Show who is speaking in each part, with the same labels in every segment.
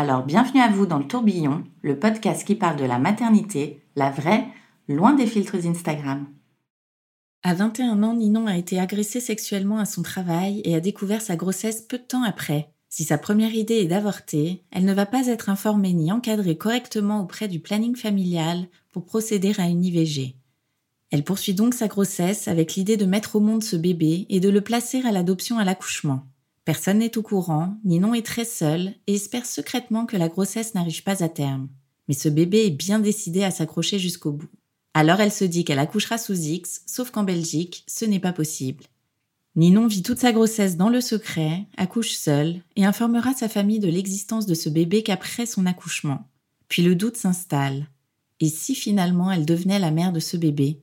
Speaker 1: Alors bienvenue à vous dans le tourbillon, le podcast qui parle de la maternité, la vraie, loin des filtres Instagram. À 21 ans, Ninon a été agressée sexuellement à son travail et a découvert sa grossesse peu de temps après. Si sa première idée est d'avorter, elle ne va pas être informée ni encadrée correctement auprès du planning familial pour procéder à une IVG. Elle poursuit donc sa grossesse avec l'idée de mettre au monde ce bébé et de le placer à l'adoption à l'accouchement. Personne n'est au courant, Ninon est très seule et espère secrètement que la grossesse n'arrive pas à terme. Mais ce bébé est bien décidé à s'accrocher jusqu'au bout. Alors elle se dit qu'elle accouchera sous X, sauf qu'en Belgique, ce n'est pas possible. Ninon vit toute sa grossesse dans le secret, accouche seule et informera sa famille de l'existence de ce bébé qu'après son accouchement. Puis le doute s'installe. Et si finalement elle devenait la mère de ce bébé?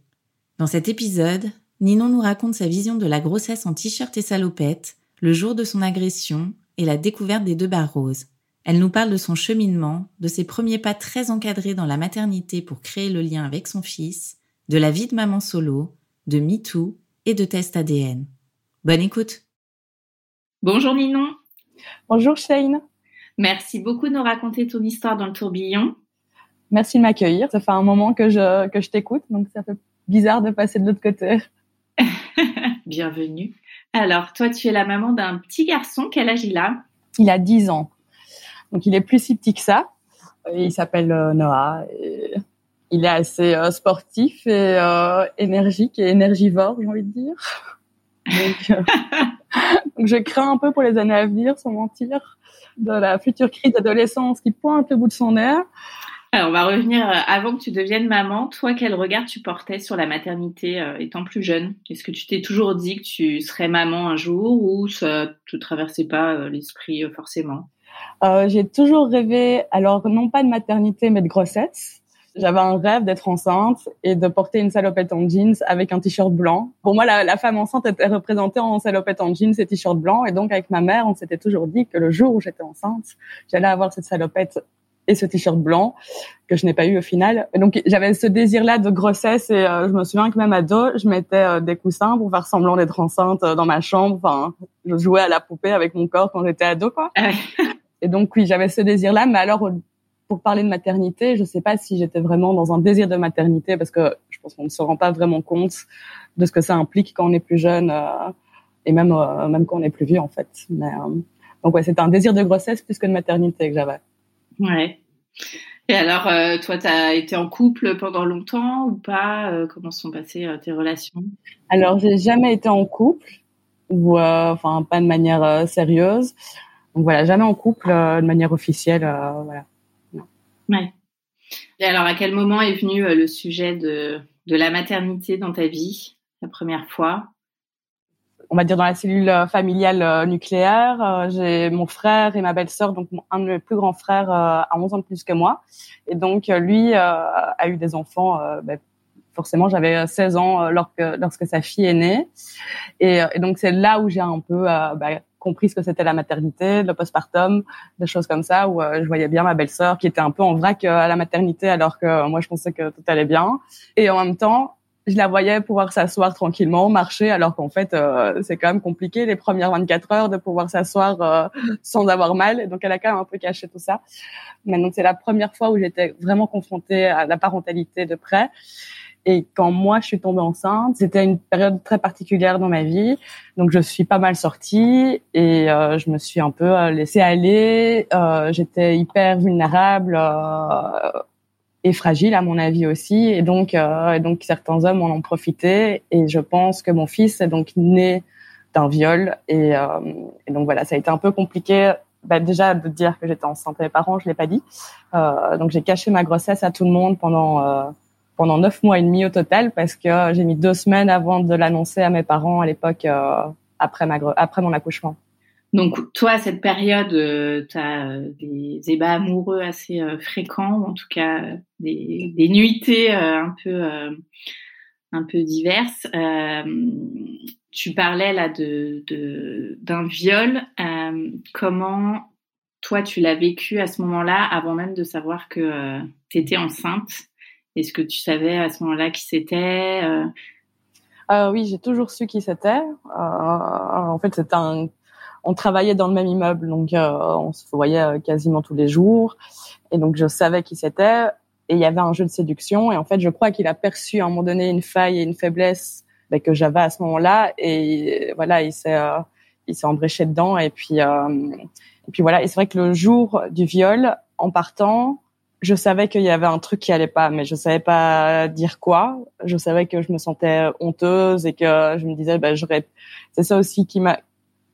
Speaker 1: Dans cet épisode, Ninon nous raconte sa vision de la grossesse en t-shirt et salopette, le jour de son agression et la découverte des deux barres roses. Elle nous parle de son cheminement, de ses premiers pas très encadrés dans la maternité pour créer le lien avec son fils, de la vie de maman solo, de MeToo et de test ADN. Bonne écoute. Bonjour Ninon.
Speaker 2: Bonjour Shane.
Speaker 1: Merci beaucoup de nous raconter ton histoire dans le tourbillon.
Speaker 2: Merci de m'accueillir. Ça fait un moment que je, que je t'écoute, donc ça fait bizarre de passer de l'autre côté.
Speaker 1: Bienvenue. Alors, toi, tu es la maman d'un petit garçon. Quel âge il a
Speaker 2: Il a 10 ans. Donc, il est plus si petit que ça. Il s'appelle euh, Noah. Et il est assez euh, sportif et euh, énergique et énergivore, j'ai envie de dire. Donc, euh, donc, je crains un peu pour les années à venir, sans mentir, de la future crise d'adolescence qui pointe le bout de son nez.
Speaker 1: On va revenir euh, avant que tu deviennes maman. Toi, quel regard tu portais sur la maternité euh, étant plus jeune? Est-ce que tu t'es toujours dit que tu serais maman un jour ou ça te traversait pas l'esprit forcément?
Speaker 2: Euh, J'ai toujours rêvé, alors non pas de maternité, mais de grossesse. J'avais un rêve d'être enceinte et de porter une salopette en jeans avec un t-shirt blanc. Pour moi, la, la, femme enceinte était représentée en salopette en jeans et t-shirt blanc. Et donc, avec ma mère, on s'était toujours dit que le jour où j'étais enceinte, j'allais avoir cette salopette et ce t-shirt blanc que je n'ai pas eu au final. Donc, j'avais ce désir-là de grossesse et euh, je me souviens que même à dos, je mettais euh, des coussins pour faire semblant d'être enceinte euh, dans ma chambre. Enfin, je jouais à la poupée avec mon corps quand j'étais ado, quoi.
Speaker 1: Ah
Speaker 2: et donc, oui, j'avais ce désir-là. Mais alors, pour parler de maternité, je ne sais pas si j'étais vraiment dans un désir de maternité parce que je pense qu'on ne se rend pas vraiment compte de ce que ça implique quand on est plus jeune euh, et même euh, même quand on est plus vieux en fait. Mais, euh, donc ouais, c'était un désir de grossesse plus que de maternité que j'avais.
Speaker 1: Ouais. Et alors, euh, toi, tu as été en couple pendant longtemps ou pas? Comment sont passées tes relations?
Speaker 2: Alors, j'ai jamais été en couple ou enfin pas de manière sérieuse. Donc voilà, jamais en couple de manière officielle. voilà.
Speaker 1: Ouais. Et alors, à quel moment est venu euh, le sujet de, de la maternité dans ta vie, la première fois?
Speaker 2: On va dire dans la cellule euh, familiale euh, nucléaire. j'ai mon frère et ma belle-sœur, donc un de mes plus grands frères a 11 ans de plus que moi. Et donc lui a eu des enfants. Ben, forcément, j'avais 16 ans lorsque, lorsque sa fille est née. Et, donc c'est là où j'ai un peu ben, compris ce que c'était la maternité, le postpartum, des choses comme ça, où euh, je voyais bien ma belle-sœur qui était un peu en vrac euh, à la maternité, alors que euh, moi je pensais que tout allait bien. Et en même temps, je la voyais pouvoir s'asseoir tranquillement, marcher, alors qu'en fait, c'est quand même compliqué les premières 24 heures de pouvoir s'asseoir sans avoir mal. donc, elle a quand même un peu caché tout ça. Donc, c'est la première fois où j'étais vraiment confrontée à la parentalité de près. Et quand moi je suis tombée enceinte, c'était une période très particulière dans ma vie. Donc je suis pas mal sortie et euh, je me suis un peu euh, laissée aller. Euh, J'étais hyper vulnérable euh, et fragile à mon avis aussi. Et donc, euh, donc certains hommes en ont profité. Et je pense que mon fils est donc né d'un viol. Et, et donc voilà, ça a été un peu compliqué bah, déjà de dire que j'étais enceinte à mes parents, je l'ai pas dit. Euh, donc j'ai caché ma grossesse à tout le monde pendant euh, pendant neuf mois et demi au total parce que j'ai mis deux semaines avant de l'annoncer à mes parents à l'époque euh, après ma après mon accouchement.
Speaker 3: Donc toi, cette période, euh, tu as euh, des ébats amoureux assez fréquents, ou en tout cas des, des nuitées un peu un peu diverses. tu parlais là de d'un viol. comment toi tu l'as vécu à ce moment-là, avant même de savoir que tu étais enceinte? Est-ce que tu savais à ce moment-là qui c'était euh?
Speaker 2: euh... Oui, j'ai toujours su qui c'était. Euh, en fait, c'était un. On travaillait dans le même immeuble, donc euh, on se voyait quasiment tous les jours, et donc je savais qui c'était. Et il y avait un jeu de séduction, et en fait, je crois qu'il a perçu à un moment donné une faille et une faiblesse ben, que j'avais à ce moment-là, et voilà, il s'est il s'est embréché dedans, et puis et puis voilà. Et c'est vrai que le jour du viol, en partant, je savais qu'il y avait un truc qui allait pas, mais je savais pas dire quoi. Je savais que je me sentais honteuse et que je me disais, ben, j'aurais. C'est ça aussi qui m'a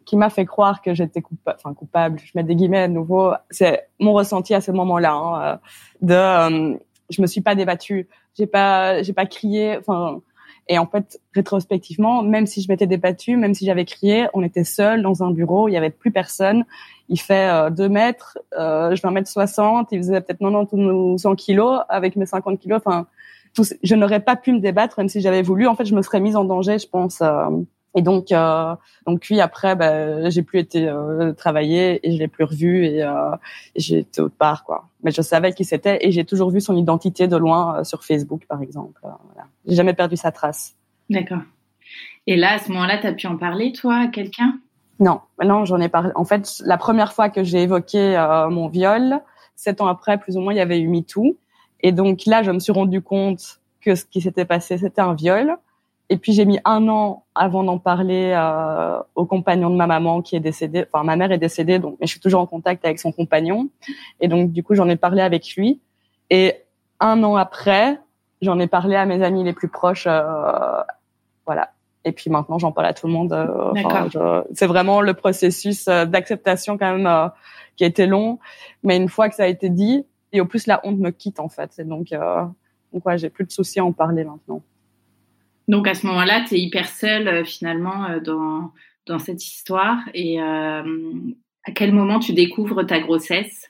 Speaker 2: qui m'a fait croire que j'étais enfin coupable. Je mets des guillemets à nouveau. C'est mon ressenti à ce moment-là. Hein, euh, de, euh, je me suis pas débattue. J'ai pas, j'ai pas crié. Enfin, et en fait, rétrospectivement, même si je m'étais débattue, même si j'avais crié, on était seuls dans un bureau, il y avait plus personne. Il fait euh, 2 mètres, euh, je fais 1 mètre 60, il faisait peut-être 90 ou 100 kilos avec mes 50 kilos. Enfin, je n'aurais pas pu me débattre, même si j'avais voulu. En fait, je me serais mise en danger, je pense. Euh, et donc, euh, donc puis après, bah, j'ai plus été euh, travailler et je l'ai plus revu et, euh, été autre part, quoi. Mais je savais qui c'était et j'ai toujours vu son identité de loin euh, sur Facebook, par exemple. Euh, voilà. J'ai jamais perdu sa trace.
Speaker 3: D'accord. Et là, à ce moment-là, tu as pu en parler, toi, à quelqu'un?
Speaker 2: Non, non, j'en ai parlé. En fait, la première fois que j'ai évoqué euh, mon viol, sept ans après, plus ou moins, il y avait eu MeToo. Et donc là, je me suis rendu compte que ce qui s'était passé, c'était un viol. Et puis j'ai mis un an avant d'en parler euh, au compagnon de ma maman qui est décédé. Enfin, ma mère est décédée, donc mais je suis toujours en contact avec son compagnon. Et donc du coup, j'en ai parlé avec lui. Et un an après, j'en ai parlé à mes amis les plus proches. Euh, voilà. Et puis maintenant, j'en parle à tout le monde. Euh, enfin, c'est vraiment le processus euh, d'acceptation quand même euh, qui a été long, mais une fois que ça a été dit, et au plus la honte me quitte en fait. Et donc, donc ouais, j'ai plus de soucis à en parler maintenant.
Speaker 3: Donc à ce moment-là, tu es hyper seule euh, finalement euh, dans, dans cette histoire. Et euh, à quel moment tu découvres ta grossesse?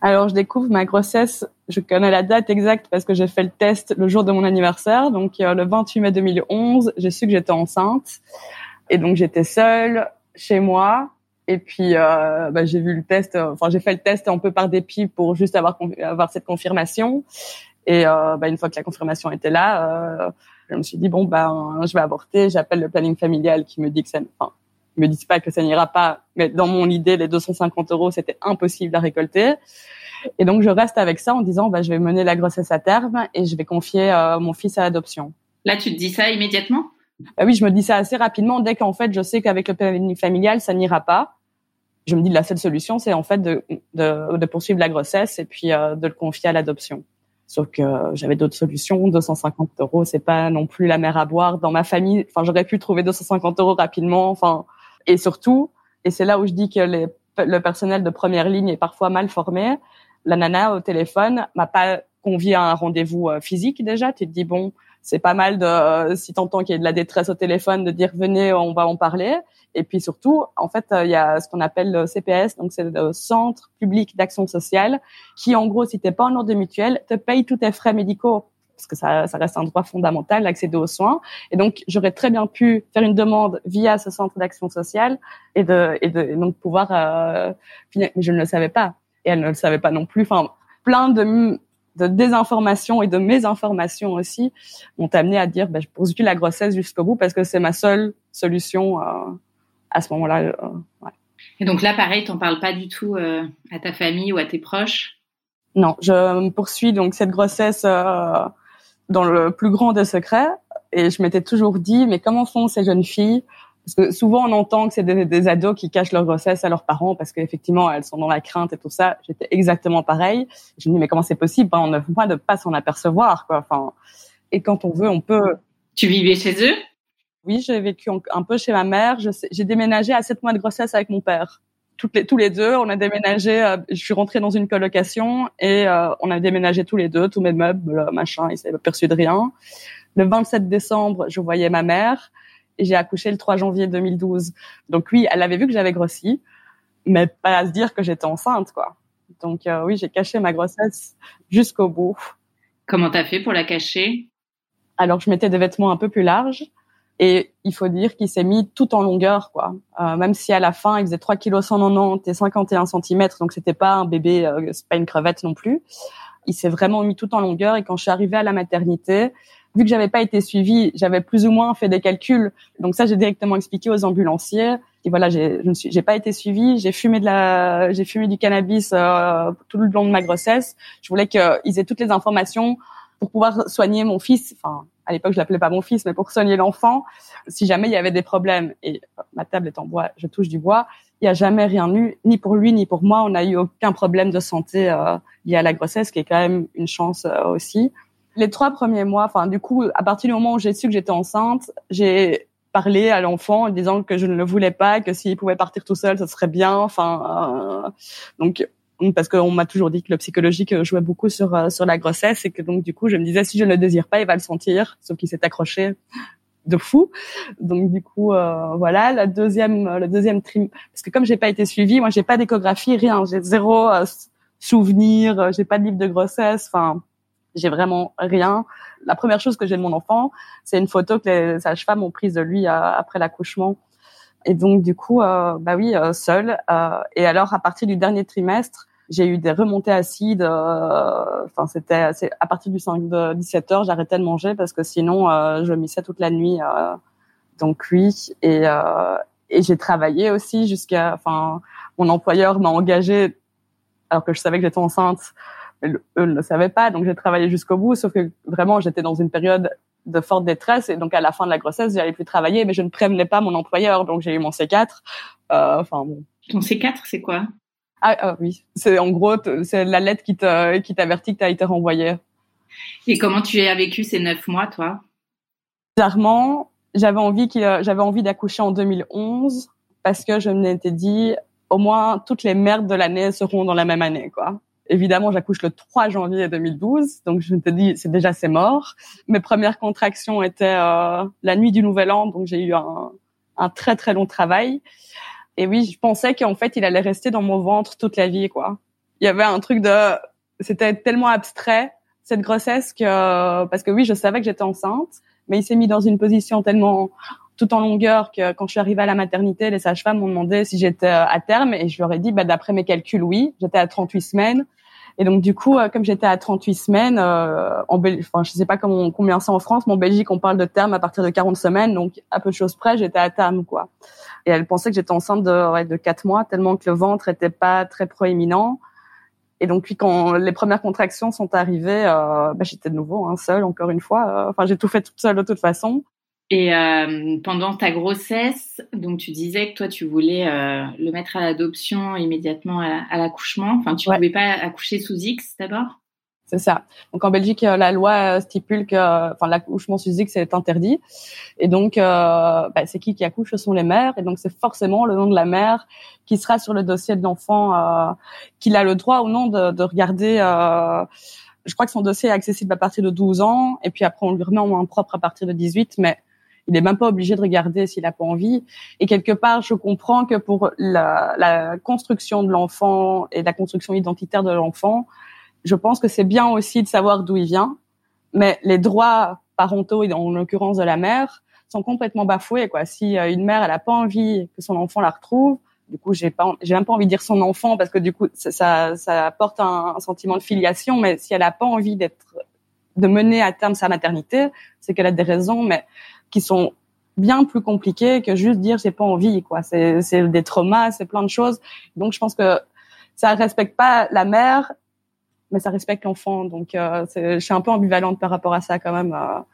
Speaker 2: Alors, je découvre ma grossesse, je connais la date exacte parce que j'ai fait le test le jour de mon anniversaire. Donc, le 28 mai 2011, j'ai su que j'étais enceinte. Et donc, j'étais seule chez moi. Et puis, euh, bah, j'ai vu le test, enfin, j'ai fait le test un peu par dépit pour juste avoir, avoir cette confirmation. Et euh, bah, une fois que la confirmation était là, euh, je me suis dit bon ben je vais avorter, j'appelle le planning familial qui me dit que ça, enfin, ils me disent pas que ça n'ira pas, mais dans mon idée les 250 euros c'était impossible à récolter. Et donc je reste avec ça en disant bah je vais mener la grossesse à terme et je vais confier euh, mon fils à l'adoption.
Speaker 3: Là tu te dis ça immédiatement?
Speaker 2: Bah Oui, je me dis ça assez rapidement dès qu'en fait je sais qu'avec le planning familial ça n'ira pas. Je me dis la seule solution c'est en fait de, de, de, poursuivre la grossesse et puis euh, de le confier à l'adoption. Sauf que j'avais d'autres solutions. 250 euros, c'est pas non plus la mer à boire. Dans ma famille, enfin, j'aurais pu trouver 250 euros rapidement. Enfin, et surtout, et c'est là où je dis que le personnel de première ligne est parfois mal formé. La nana au téléphone m'a pas convié à un rendez-vous euh, physique déjà. Tu te dis bon, c'est pas mal de euh, si t'entends qu'il y a de la détresse au téléphone de dire venez, on va en parler. Et puis surtout, en fait, euh, il y a ce qu'on appelle le CPS, donc c'est le Centre public d'action sociale, qui en gros, si t'es pas en ordre de mutuelle, te paye tous tes frais médicaux parce que ça, ça reste un droit fondamental d'accéder aux soins. Et donc, j'aurais très bien pu faire une demande via ce centre d'action sociale et de, et de donc pouvoir euh, finir. Mais je ne le savais pas. Et elle ne le savait pas non plus. Enfin, plein de, de désinformation et de mésinformation aussi m'ont amené à dire, ben, je poursuis la grossesse jusqu'au bout parce que c'est ma seule solution euh, à ce moment-là. Euh, ouais.
Speaker 3: Et donc là, pareil, t'en parles pas du tout euh, à ta famille ou à tes proches?
Speaker 2: Non, je poursuis donc cette grossesse. Euh, dans le plus grand des secrets. Et je m'étais toujours dit, mais comment font ces jeunes filles Parce que souvent on entend que c'est des, ados qui cachent leur grossesse à leurs parents parce qu'effectivement elles sont dans la crainte et tout ça. J'étais exactement pareil. Je me dis mais comment c'est possible? Pendant neuf mois de pas s'en apercevoir quoi. Enfin, et quand on veut, on peut.
Speaker 3: Tu vivais chez eux?
Speaker 2: Oui, j'ai vécu un peu chez ma mère. J'ai déménagé à sept mois de grossesse avec mon père toutes les, tous les deux, on a déménagé. Euh, je suis rentrée dans une colocation et euh, on a déménagé tous les deux, tous mes meubles, machin. Il s'est perçu de rien. Le 27 décembre, je voyais ma mère j'ai accouché le 3 janvier 2012. Donc oui, elle avait vu que j'avais grossi, mais pas à se dire que j'étais enceinte, quoi. Donc euh, oui, j'ai caché ma grossesse jusqu'au bout.
Speaker 3: Comment t'as fait pour la cacher?
Speaker 2: Alors je mettais des vêtements un peu plus larges et il faut dire qu'il s'est mis tout en longueur, quoi. Euh, même si à la fin, il faisait 3 kg 190 et 51 cm, donc c'était pas un bébé, euh, c'est pas une crevette non plus. Il s'est vraiment mis tout en longueur. Et quand je suis arrivée à la maternité, vu que j'avais pas été suivie, j'avais plus ou moins fait des calculs. Donc ça, j'ai directement expliqué aux ambulanciers. Et voilà, j'ai, je ne suis, j'ai pas été suivie. J'ai fumé de la, j'ai fumé du cannabis euh, tout le long de ma grossesse. Je voulais qu'ils aient toutes les informations pour pouvoir soigner mon fils. Enfin, à l'époque, je l'appelais pas mon fils, mais pour soigner l'enfant, si jamais il y avait des problèmes. Et euh, ma table est en bois, je touche du bois. Il n'y a jamais rien eu, ni pour lui, ni pour moi. On n'a eu aucun problème de santé euh, lié à la grossesse, qui est quand même une chance euh, aussi. Les trois premiers mois, enfin, du coup, à partir du moment où j'ai su que j'étais enceinte, j'ai parlé à l'enfant en disant que je ne le voulais pas, que s'il pouvait partir tout seul, ce serait bien. Enfin, euh, donc parce qu'on m'a toujours dit que le psychologique euh, jouait beaucoup sur euh, sur la grossesse et que donc du coup je me disais si je ne le désire pas il va le sentir sauf qu'il s'est accroché de fou donc du coup euh, voilà la deuxième le deuxième trim parce que comme j'ai pas été suivie moi j'ai pas d'échographie rien j'ai zéro souvenir j'ai pas de livre de grossesse enfin j'ai vraiment rien la première chose que j'ai de mon enfant c'est une photo que les sages-femmes ont prise de lui après l'accouchement et donc du coup, euh, bah oui, euh, seule. Euh, et alors à partir du dernier trimestre, j'ai eu des remontées acides. Euh, enfin, c'était à partir du 5 de 17 heures, j'arrêtais de manger parce que sinon, euh, je missais toute la nuit. donc oui, et, et j'ai travaillé aussi jusqu'à. Enfin, mon employeur m'a engagé alors que je savais que j'étais enceinte. Eux ne le savaient pas, donc j'ai travaillé jusqu'au bout. Sauf que vraiment, j'étais dans une période de forte détresse et donc à la fin de la grossesse j'allais plus travailler mais je ne prévenais pas mon employeur donc j'ai eu mon C4 euh, enfin bon.
Speaker 3: Ton C4 c'est quoi?
Speaker 2: Ah, ah, oui. C'est en gros c'est la lettre qui te qui t'avertit que tu as été renvoyé
Speaker 3: et comment tu as vécu ces neuf mois toi?
Speaker 2: Bizarrement j'avais envie qu'il j'avais envie d'accoucher en 2011 parce que je m'étais dit au moins toutes les merdes de l'année seront dans la même année quoi Évidemment, j'accouche le 3 janvier 2012, donc je te dis, c'est déjà c'est mort. Mes premières contractions étaient euh, la nuit du Nouvel An, donc j'ai eu un, un, très très long travail. Et oui, je pensais qu'en fait, il allait rester dans mon ventre toute la vie, quoi. Il y avait un truc de, c'était tellement abstrait cette grossesse que parce que oui, je savais que j'étais enceinte, mais il s'est mis dans une position tellement tout en longueur que quand je suis arrivée à la maternité, les sages-femmes m'ont demandé si j'étais euh, à terme et je leur ai dit, bah, d'après mes calculs, oui, j'étais à 38 semaines. Et donc du coup, euh, comme j'étais à 38 semaines, euh, en Belgique, enfin je sais pas comment, combien c'est en France, mais en Belgique on parle de terme à partir de 40 semaines, donc à peu de choses près, j'étais à terme quoi. Et elle pensait que j'étais enceinte de, ouais, de 4 mois, tellement que le ventre était pas très proéminent. Et donc puis quand les premières contractions sont arrivées, euh, bah, j'étais de nouveau hein, seule encore une fois. Enfin j'ai tout fait toute seule de toute façon.
Speaker 3: Et euh, pendant ta grossesse, donc tu disais que toi tu voulais euh, le mettre à l'adoption immédiatement à, l'accouchement. Enfin, tu ne pouvais pas accoucher sous X d'abord?
Speaker 2: C'est ça. Donc en Belgique, euh, la loi stipule que, enfin, l'accouchement sous X est interdit. Et donc, bah, c'est qui qui accouche Ce sont les mères. Et donc c'est forcément le nom de la mère qui sera sur le dossier de l'enfant, qu'il a le droit ou non de, de regarder je crois que son dossier est accessible à partir de 12 ans, et puis après on lui remet en main propre à partir de 18, mais il n'est même pas obligé de regarder s'il n'a pas envie. Et quelque part, je comprends que pour la, la construction de l'enfant et la construction identitaire de l'enfant, je pense que c'est bien aussi de savoir d'où il vient. Mais les droits parentaux, et en l'occurrence de la mère, sont complètement bafoués. Quoi. Si euh, une mère, elle a pas envie que son enfant la retrouve, du coup, j'ai pas, j'ai même pas envie de dire son enfant parce que du coup, ça, ça, apporte un, un, sentiment de filiation. Mais si elle a pas envie d'être, de mener à terme sa maternité, c'est qu'elle a des raisons. Mais qui sont bien plus compliqués que juste dire j'ai pas envie quoi c'est c'est des traumas c'est plein de choses donc je pense que ça respecte pas la mère mais ça respecte l'enfant. Donc, euh, je suis un peu ambivalente par rapport à ça quand même, euh, en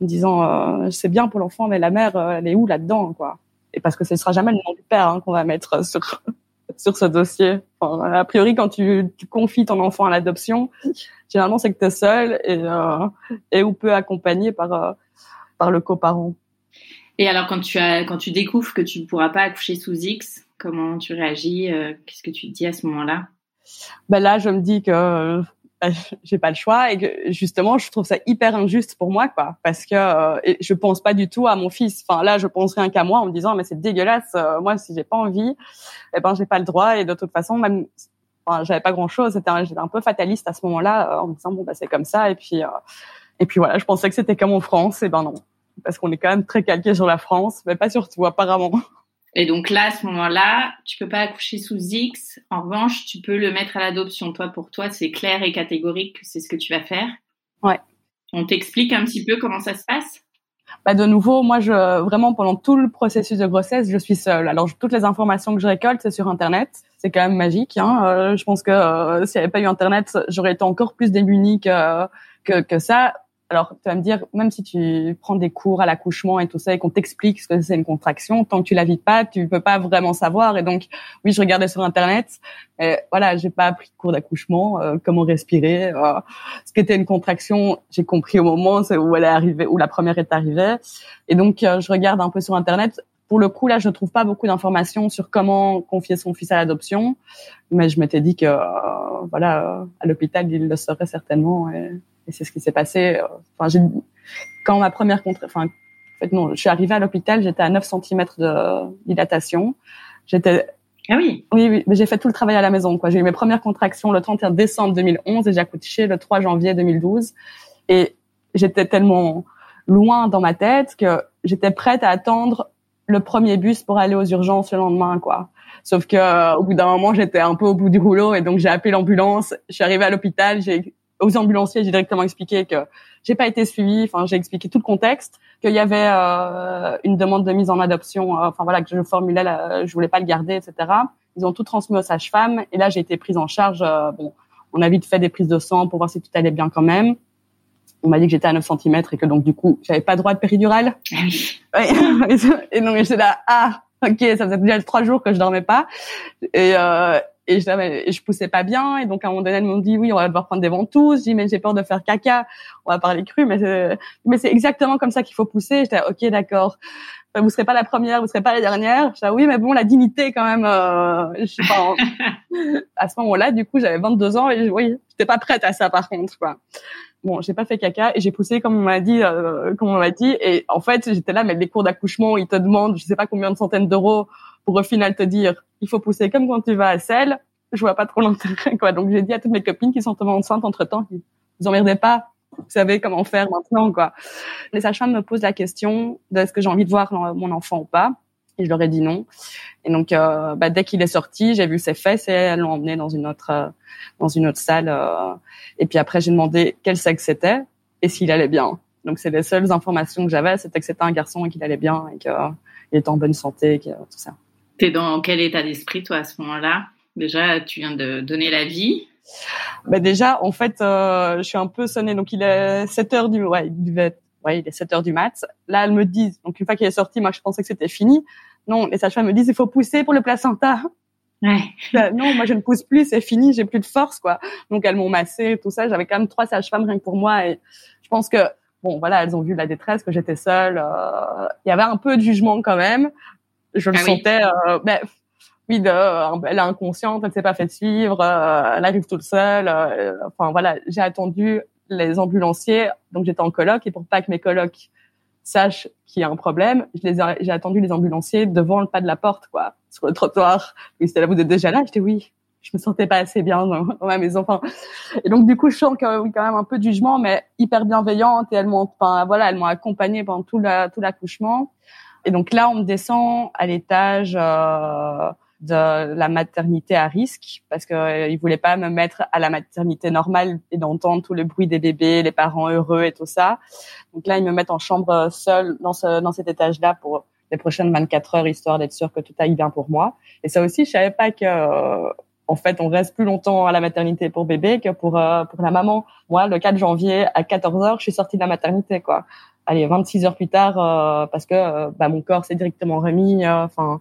Speaker 2: disant euh, c'est bien pour l'enfant, mais la mère, elle est où là-dedans, quoi? Et parce que ce sera jamais le nom du père hein, qu'on va mettre sur sur ce dossier. Enfin, a priori, quand tu, tu confies ton enfant à l'adoption, généralement c'est que tu es seul et et ou peu accompagné par par le coparent.
Speaker 3: Et alors, quand tu as quand tu découvres que tu ne pourras pas accoucher sous X, comment tu réagis Qu'est-ce que tu te dis à ce moment-là?
Speaker 2: Ben là, je me dis que ben, j'ai pas le choix et que justement, je trouve ça hyper injuste pour moi, quoi, parce que euh, je pense pas du tout à mon fils. Enfin là, je pense rien qu'à moi en me disant mais c'est dégueulasse. Euh, moi, si j'ai pas envie, eh ben j'ai pas le droit et de toute façon, même enfin, j'avais pas grand chose. C'était j'étais un peu fataliste à ce moment-là euh, en me disant bon bah c'est comme ça et puis et puis voilà, je pensais que c'était comme en France et ben non, parce qu'on est quand même très calqué sur la France, mais pas sur tout apparemment.
Speaker 3: Et donc là, à ce moment-là, tu peux pas accoucher sous X. En revanche, tu peux le mettre à l'adoption. Toi, pour toi, c'est clair et catégorique que c'est ce que tu vas faire.
Speaker 2: Ouais.
Speaker 3: On t'explique un petit peu comment ça se passe?
Speaker 2: Bah de nouveau, moi, je vraiment pendant tout le processus de grossesse, je suis seule. Alors toutes les informations que je récolte, c'est sur Internet. C'est quand même magique. Hein. Euh, je pense que euh, s'il n'y avait pas eu Internet, j'aurais été encore plus démunie que, que, que ça. Alors, tu vas me dire, même si tu prends des cours à l'accouchement et tout ça et qu'on t'explique ce que c'est une contraction, tant que tu la vis pas, tu peux pas vraiment savoir. Et donc, oui, je regardais sur Internet. Et voilà, j'ai pas appris de cours d'accouchement, euh, comment respirer, euh, ce qu'était une contraction. J'ai compris au moment où elle est arrivée, où la première est arrivée. Et donc, euh, je regarde un peu sur Internet. Pour le coup, là, je ne trouve pas beaucoup d'informations sur comment confier son fils à l'adoption, mais je m'étais dit que, voilà, à l'hôpital, il le saurait certainement. Et et c'est ce qui s'est passé. Euh, enfin, j'ai, quand ma première contre, enfin, en fait, non, je suis arrivée à l'hôpital, j'étais à 9 cm de dilatation. J'étais
Speaker 3: ah oui.
Speaker 2: Oui, oui, mais j'ai fait tout le travail à la maison. Quoi. J'ai eu mes premières contractions le 31 décembre 2011 et j'ai accouché le 3 janvier 2012. Et j'étais tellement loin dans ma tête que j'étais prête à attendre le premier bus pour aller aux urgences le lendemain, quoi. Sauf que euh, au bout d'un moment, j'étais un peu au bout du rouleau et donc j'ai appelé l'ambulance. Je suis arrivée à l'hôpital, j'ai aux ambulanciers, j'ai directement expliqué que j'ai pas été suivie. Enfin, j'ai expliqué tout le contexte, qu'il y avait euh, une demande de mise en adoption. Euh, enfin voilà, que je formulais, la, je voulais pas le garder, etc. Ils ont tout transmis aux sages-femmes et là j'ai été prise en charge. Euh, bon, on a vite fait des prises de sang pour voir si tout allait bien quand même. On m'a dit que j'étais à 9 cm et que donc du coup j'avais pas droit de péridurale. Et donc j'étais là, ah ok, ça faisait déjà trois jours que je dormais pas. Et, euh, et je, et je poussais pas bien. Et donc à un moment donné elles m'ont dit oui on va devoir prendre des ventouses. J'ai dit mais j'ai peur de faire caca. On va parler cru mais c'est mais c'est exactement comme ça qu'il faut pousser. J'étais ok d'accord. Vous serez pas la première vous serez pas la dernière. J'étais oui mais bon la dignité quand même euh, je sais pas à ce moment-là du coup j'avais 22 ans et oui j'étais pas prête à ça par contre quoi bon j'ai pas fait caca et j'ai poussé comme on m'a dit euh, comme on m'a dit et en fait j'étais là mais les cours d'accouchement ils te demandent je sais pas combien de centaines d'euros pour au final te dire il faut pousser comme quand tu vas à Celle. Je vois pas trop l'intérêt, quoi. Donc, j'ai dit à toutes mes copines qui sont tombées enceintes entre temps, vous emmerdez pas. Vous savez comment faire maintenant, quoi. Les sages-femmes me posent la question de est-ce que j'ai envie de voir mon enfant ou pas. Et je leur ai dit non. Et donc, euh, bah, dès qu'il est sorti, j'ai vu ses fesses et elles l'ont emmené dans une autre, euh, dans une autre salle. Euh. et puis après, j'ai demandé quel sexe c'était et s'il allait bien. Donc, c'est les seules informations que j'avais, c'était que c'était un garçon et qu'il allait bien et qu'il était en bonne santé, et tout ça.
Speaker 3: T'es dans quel état d'esprit, toi, à ce moment-là? Déjà, tu viens de donner la vie.
Speaker 2: Bah déjà, en fait, je suis un peu sonnée. Donc, il est 7 heures du, ouais, il ouais, il est 7 heures du mat. Là, elles me disent, donc une fois qu'il est sorti, moi, je pensais que c'était fini. Non, les sages-femmes me disent, il faut pousser pour le placenta.
Speaker 3: Ouais.
Speaker 2: Bah, non, moi, je ne pousse plus, c'est fini, j'ai plus de force, quoi. Donc, elles m'ont massé, tout ça. J'avais quand même trois sages-femmes rien que pour moi. Et je pense que, bon, voilà, elles ont vu la détresse, que j'étais seule. Euh, il y avait un peu de jugement quand même je le ah sentais. Euh, ben, oui, de, euh, elle est inconsciente, elle s'est pas fait suivre, euh, elle arrive toute seule. Euh, enfin voilà, j'ai attendu les ambulanciers, donc j'étais en coloc et pour pas que mes colocs sachent qu'il y a un problème, je les j'ai attendu les ambulanciers devant le pas de la porte, quoi, sur le trottoir. Ils étaient là, vous êtes déjà là? J'étais oui. Je me sentais pas assez bien dans, ma maison. Enfin, et donc du coup, je sens quand même, quand même un peu de jugement, mais hyper bienveillante et elles m'ont, enfin voilà, elles m'ont accompagnée pendant tout la, tout l'accouchement. Et donc là, on descend à l'étage euh, de la maternité à risque parce qu'ils euh, voulaient pas me mettre à la maternité normale et d'entendre tout le bruit des bébés, les parents heureux et tout ça. Donc là, ils me mettent en chambre seule dans, ce, dans cet étage-là pour les prochaines 24 heures, histoire d'être sûr que tout aille bien pour moi. Et ça aussi, je savais pas que, euh, en fait, on reste plus longtemps à la maternité pour bébé que pour euh, pour la maman. Moi, le 4 janvier à 14 heures, je suis sortie de la maternité, quoi. Allez, 26 heures plus tard, euh, parce que euh, bah, mon corps s'est directement remis. Enfin,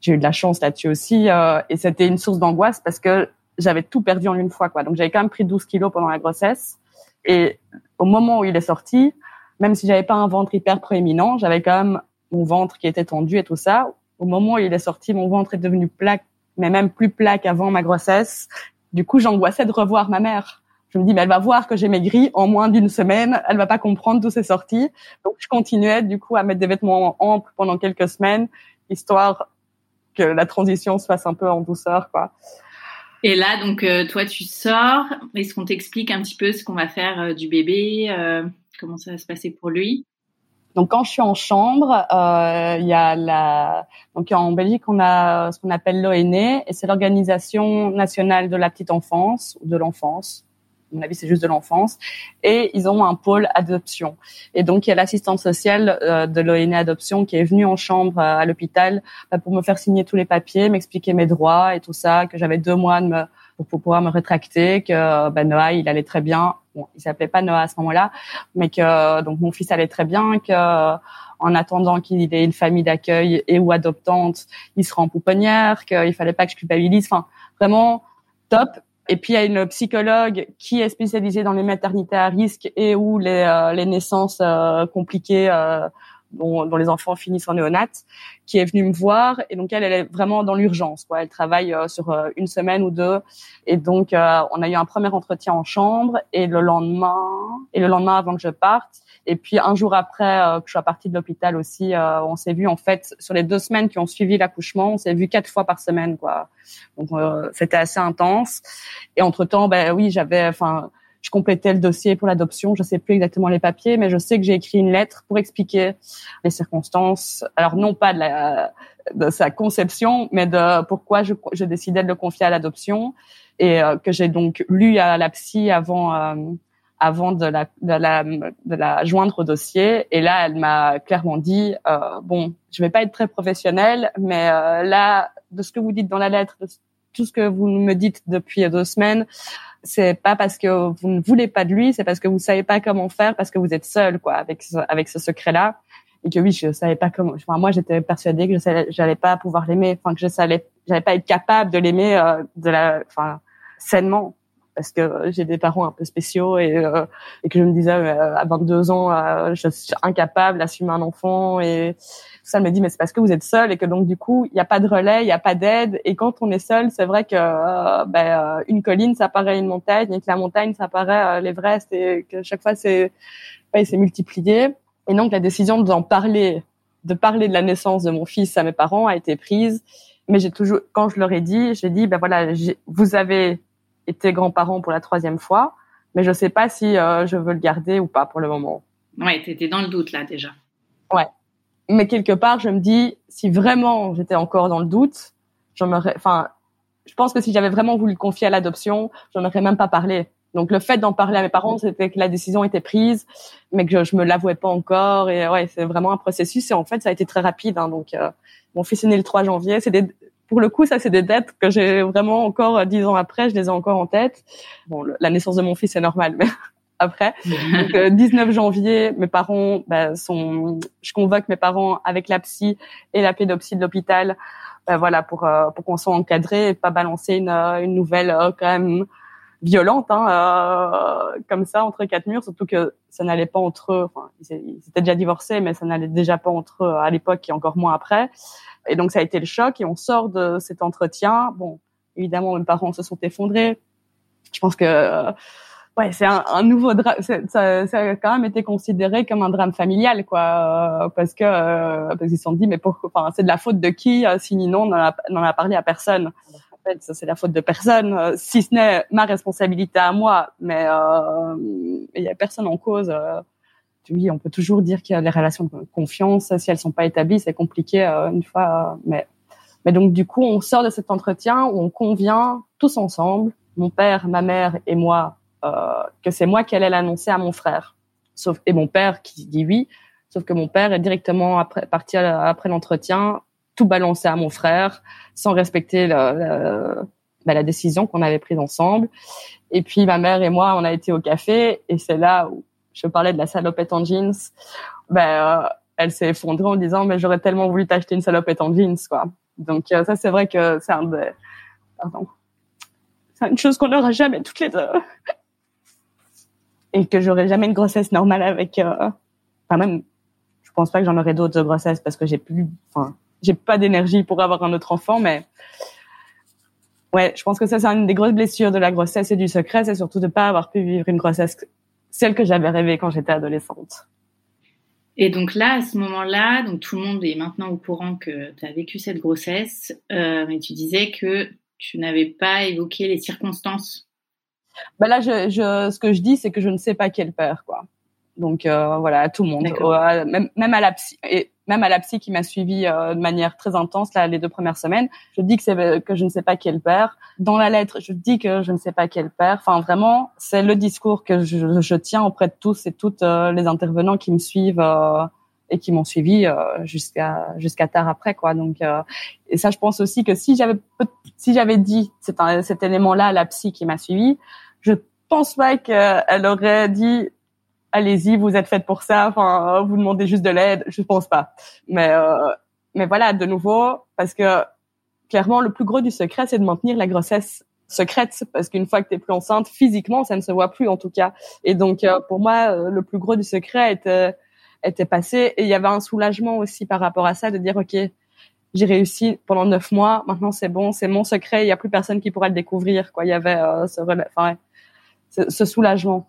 Speaker 2: j'ai eu de la chance là-dessus aussi, et c'était une source d'angoisse parce que j'avais tout perdu en une fois, quoi. Donc, j'avais quand même pris 12 kilos pendant la grossesse, et au moment où il est sorti, même si j'avais pas un ventre hyper proéminent, j'avais quand même mon ventre qui était tendu et tout ça. Au moment où il est sorti, mon ventre est devenu plat mais même plus plat qu'avant ma grossesse. Du coup, j'angoissais de revoir ma mère. Je me dis, mais elle va voir que j'ai maigri en moins d'une semaine, elle va pas comprendre d'où c'est sorti. Donc, je continuais du coup à mettre des vêtements amples pendant quelques semaines, histoire que la transition se fasse un peu en douceur, quoi.
Speaker 3: Et là, donc, euh, toi, tu sors. Est-ce qu'on t'explique un petit peu ce qu'on va faire euh, du bébé euh, Comment ça va se passer pour lui?
Speaker 2: Donc quand je suis en chambre, euh, il y a la donc en Belgique on a ce qu'on appelle l'ONE et c'est l'organisation nationale de la petite enfance ou de l'enfance. Mon avis, c'est juste de l'enfance. Et ils ont un pôle adoption. Et donc, il y a l'assistante sociale euh, de l'ONE Adoption qui est venue en chambre euh, à l'hôpital bah, pour me faire signer tous les papiers, m'expliquer mes droits et tout ça, que j'avais deux mois de me pour, pouvoir me rétracter, que ben, Noah, il allait très bien. Bon, il s'appelait pas Noah à ce moment-là, mais que donc mon fils allait très bien, que en attendant qu'il ait une famille d'accueil et ou adoptante, il sera en pouponnière, qu'il fallait pas que je culpabilise. Enfin, vraiment top. Et puis il y a une psychologue qui est spécialisée dans les maternités à risque et où les, euh, les naissances euh, compliquées euh, dont, les enfants finissent en néonat, qui est venue me voir. Et donc, elle, elle est vraiment dans l'urgence. Quoi. Elle travaille euh, sur euh, une semaine ou deux. Et donc, euh, on a eu un premier entretien en chambre. Et le lendemain, et le lendemain avant que je parte, et puis un jour après que je sois partie de l'hôpital aussi, on s'est vu en fait sur les deux semaines qui ont suivi l'accouchement, on s'est vu quatre fois par semaine quoi. Donc c'était assez intense. Et entre temps, ben oui, j'avais, enfin, je complétais le dossier pour l'adoption. Je sais plus exactement les papiers, mais je sais que j'ai écrit une lettre pour expliquer les circonstances. Alors non pas de, la, de sa conception, mais de pourquoi je, je décidais de le confier à l'adoption et euh, que j'ai donc lu à la psy avant. Euh, avant de la, de la, de la joindre au dossier. Et là, elle m'a clairement dit, euh, bon, je vais pas être très professionnelle, mais euh, là, de ce que vous dites dans la lettre, de tout ce que vous me dites depuis deux semaines, c'est pas parce que vous ne voulez pas de lui, c'est parce que vous savez pas comment faire, parce que vous êtes seul, quoi, avec ce, avec ce secret-là. Et que oui, je savais pas comment. Enfin, moi, j'étais persuadée que je j'allais pas pouvoir l'aimer, enfin que je savais, pas être capable de l'aimer euh, de la, enfin, sainement parce que j'ai des parents un peu spéciaux et, euh, et que je me disais euh, à 22 ans euh, je suis incapable d'assumer un enfant et ça. Me dit mais c'est parce que vous êtes seul et que donc du coup il n'y a pas de relais il n'y a pas d'aide. Et quand on est seul c'est vrai que ben, une colline ça paraît une montagne et que la montagne ça paraît l'Everest et que chaque fois c'est ouais, c'est multiplié. Et donc la décision d'en parler de parler de la naissance de mon fils à mes parents a été prise. Mais j'ai toujours quand je leur ai dit j'ai dit ben voilà vous avez été grands-parents pour la troisième fois, mais je sais pas si euh, je veux le garder ou pas pour le moment.
Speaker 3: Ouais, tu étais dans le doute là déjà.
Speaker 2: Ouais. Mais quelque part, je me dis, si vraiment j'étais encore dans le doute, j'en aurais, enfin, je pense que si j'avais vraiment voulu le confier à l'adoption, j'en aurais même pas parlé. Donc le fait d'en parler à mes parents, c'était que la décision était prise, mais que je, je me l'avouais pas encore. Et ouais, c'est vraiment un processus. Et en fait, ça a été très rapide. Hein, donc euh, mon fils est né le 3 janvier. C'est des, pour le coup, ça, c'est des dates que j'ai vraiment encore euh, dix ans après, je les ai encore en tête. Bon, la naissance de mon fils, c'est normal, mais après. Donc, 19 euh, janvier, mes parents bah, sont. Je convoque mes parents avec la psy et la pédopsie de l'hôpital, bah, voilà, pour euh, pour qu'on soit encadré et pas balancer une, une nouvelle quand même violente, hein, comme ça entre quatre murs. Surtout que ça n'allait pas entre eux. Ils étaient déjà divorcés, mais ça n'allait déjà pas entre eux à l'époque et encore moins après. Et donc ça a été le choc et on sort de cet entretien. Bon, évidemment, mes parents se sont effondrés. Je pense que euh, ouais, c'est un, nouveau drame. Ça, ça, a quand même été considéré comme un drame familial, quoi, euh, parce que euh, parce qu'ils se sont dit mais pourquoi Enfin, c'est de la faute de qui si Ninon n'en a, parlé à personne. Fait, ça c'est la faute de personne, si ce n'est ma responsabilité à moi. Mais il y a personne en cause oui, on peut toujours dire qu'il y a des relations de confiance. Si elles sont pas établies, c'est compliqué euh, une fois. Euh, mais, donc du coup, on sort de cet entretien où on convient tous ensemble, mon père, ma mère et moi, euh, que c'est moi qui allais l'annoncer à mon frère. Sauf et mon père qui dit oui. Sauf que mon père est directement après, parti après l'entretien, tout balancer à mon frère, sans respecter le, bah, la décision qu'on avait prise ensemble. Et puis ma mère et moi, on a été au café et c'est là où je parlais de la salopette en jeans. Ben, euh, elle s'est effondrée en disant mais j'aurais tellement voulu t'acheter une salopette en jeans quoi. Donc euh, ça c'est vrai que c'est un des... Pardon. C'est une chose qu'on n'aura jamais toutes les deux. et que j'aurai jamais une grossesse normale avec euh... enfin même je pense pas que j'en aurai d'autres grossesses parce que j'ai plus enfin j'ai pas d'énergie pour avoir un autre enfant mais ouais, je pense que ça c'est une des grosses blessures de la grossesse et du secret, c'est surtout de pas avoir pu vivre une grossesse celle que j'avais rêvée quand j'étais adolescente.
Speaker 3: Et donc là, à ce moment-là, donc tout le monde est maintenant au courant que tu as vécu cette grossesse, euh, mais tu disais que tu n'avais pas évoqué les circonstances.
Speaker 2: Bah là, je, je, ce que je dis, c'est que je ne sais pas qui est le père, quoi. Donc euh, voilà, à tout le monde, même, même à la psy, et même à la psy qui m'a suivi euh, de manière très intense là les deux premières semaines. Je dis que c'est que je ne sais pas le père. Dans la lettre, je dis que je ne sais pas le père. Enfin vraiment, c'est le discours que je, je, tiens auprès de tous et toutes euh, les intervenants qui me suivent euh, et qui m'ont suivi jusqu'à jusqu'à tard après quoi. Donc et ça, je pense aussi que si j'avais si j'avais dit cet, cet élément-là à la psy qui m'a suivi, je pense pas qu'elle aurait dit allez-y, vous êtes faite pour ça. Enfin, vous demandez juste de l'aide. Je pense pas. Mais euh, mais voilà, de nouveau, parce que clairement, le plus gros du secret, c'est de maintenir la grossesse secrète, parce qu'une fois que t'es plus enceinte, physiquement, ça ne se voit plus en tout cas. Et donc, euh, pour moi, euh, le plus gros du secret était était passé, et il y avait un soulagement aussi par rapport à ça, de dire ok, j'ai réussi pendant neuf mois, maintenant c'est bon, c'est mon secret, il y a plus personne qui pourra le découvrir. Quoi, il y avait ce, enfin, ce soulagement.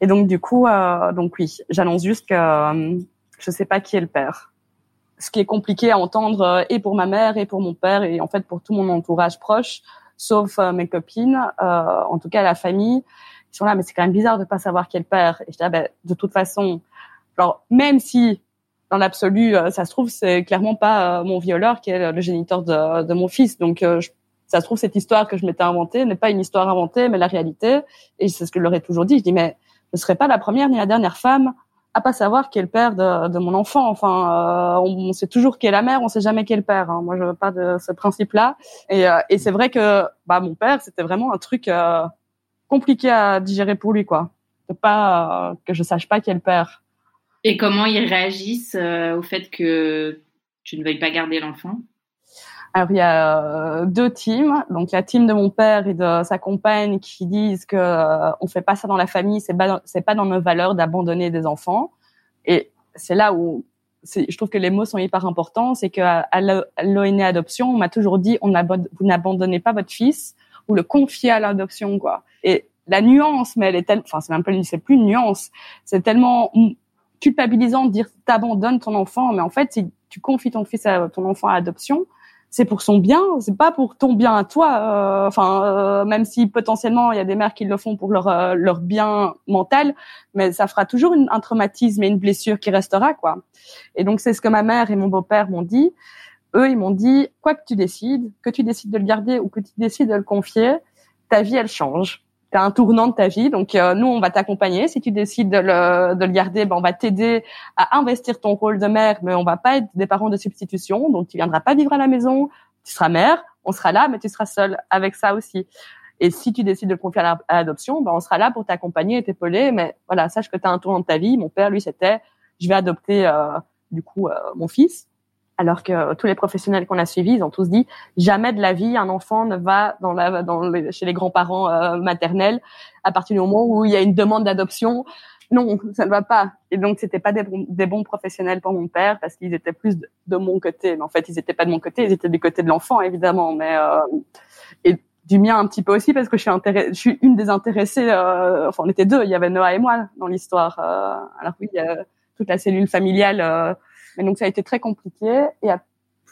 Speaker 2: Et donc du coup, euh, donc oui, j'annonce juste que euh, je sais pas qui est le père. Ce qui est compliqué à entendre euh, et pour ma mère et pour mon père et en fait pour tout mon entourage proche, sauf euh, mes copines, euh, en tout cas la famille, ils sont là mais c'est quand même bizarre de pas savoir qui est le père. Et je dis ah, ben, de toute façon, alors même si dans l'absolu, ça se trouve c'est clairement pas mon violeur qui est le géniteur de, de mon fils, donc je ça se trouve cette histoire que je m'étais inventée n'est pas une histoire inventée mais la réalité et c'est ce que je leur ai toujours dit je dis mais je serais pas la première ni la dernière femme à pas savoir qui est le père de, mon enfant. Enfin, euh, on, sait toujours qui est la mère, on sait jamais qui est le père. Hein. Moi, je pas de ce principe-là. Et, euh, et c'est vrai que bah, mon père, c'était vraiment un truc euh, compliqué à digérer pour lui, quoi. De pas que je sache pas qui est le père.
Speaker 3: Et comment ils réagissent au fait que tu ne veuilles pas garder l'enfant?
Speaker 2: Alors il y a euh, deux teams, donc la team de mon père et de sa compagne qui disent que euh, on fait pas ça dans la famille, c'est pas c'est pas dans nos valeurs d'abandonner des enfants. Et c'est là où je trouve que les mots sont hyper importants, c'est que à l'ONE adoption, on m'a toujours dit on vous n'abandonnez pas votre fils, vous le confiez à l'adoption quoi. Et la nuance, mais elle est tellement, enfin c'est même pas c'est plus une nuance, c'est tellement culpabilisant de dire t'abandonnes ton enfant, mais en fait si tu confies ton fils à ton enfant à adoption, c'est pour son bien, c'est pas pour ton bien à toi. Euh, enfin, euh, même si potentiellement il y a des mères qui le font pour leur euh, leur bien mental, mais ça fera toujours une, un traumatisme et une blessure qui restera quoi. Et donc c'est ce que ma mère et mon beau-père m'ont dit. Eux, ils m'ont dit quoi que tu décides, que tu décides de le garder ou que tu décides de le confier, ta vie elle change tu un tournant de ta vie. Donc euh, nous, on va t'accompagner. Si tu décides de le, de le garder, ben, on va t'aider à investir ton rôle de mère, mais on va pas être des parents de substitution. Donc tu viendras pas vivre à la maison. Tu seras mère, on sera là, mais tu seras seule avec ça aussi. Et si tu décides de le confier à l'adoption, ben, on sera là pour t'accompagner et t'épauler. Mais voilà, sache que tu as un tournant de ta vie. Mon père, lui, c'était, je vais adopter euh, du coup euh, mon fils alors que tous les professionnels qu'on a suivis, ils ont tous dit jamais de la vie un enfant ne va dans la, dans chez les grands-parents euh, maternels à partir du moment où il y a une demande d'adoption. Non, ça ne va pas. Et donc c'était pas des, des, bons professionnels pour mon père parce qu'ils étaient plus de, mon côté. Mais en fait, ils étaient pas de mon côté, ils étaient du côté de l'enfant évidemment. Mais euh, et du mien un petit peu aussi parce que je suis je suis une des intéressées. Euh, enfin, on était deux. Il y avait Noah et moi dans l'histoire. Euh, alors oui, a toute la cellule familiale euh, mais donc ça a été très compliqué. Et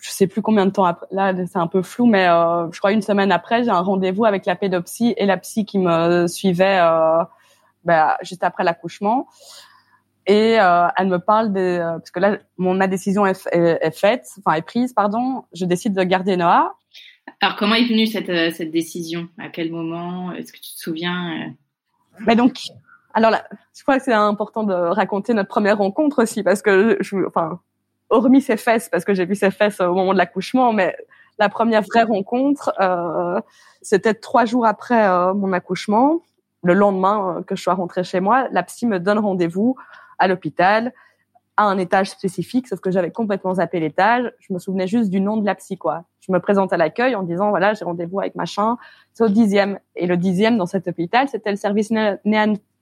Speaker 2: je sais plus combien de temps après. Là, c'est un peu flou, mais euh, je crois une semaine après, j'ai un rendez-vous avec la pédopsie et la psy qui me suivait euh, bah, juste après l'accouchement. Et euh, elle me parle des parce que là, mon ma décision est, est, faite, enfin est prise, pardon. Je décide de garder Noah.
Speaker 3: Alors comment est venue cette cette décision? À quel moment? Est-ce que tu te souviens
Speaker 2: Mais donc alors là, je crois que c'est important de raconter notre première rencontre aussi parce que je, enfin, hormis ses fesses, parce que j'ai vu ses fesses au moment de l'accouchement, mais la première vraie rencontre, euh, c'était trois jours après euh, mon accouchement. Le lendemain euh, que je sois rentrée chez moi, la psy me donne rendez-vous à l'hôpital à un étage spécifique, sauf que j'avais complètement zappé l'étage. Je me souvenais juste du nom de la psy, quoi. Je me présente à l'accueil en disant, voilà, j'ai rendez-vous avec machin. C'est au dixième. Et le dixième dans cet hôpital, c'était le service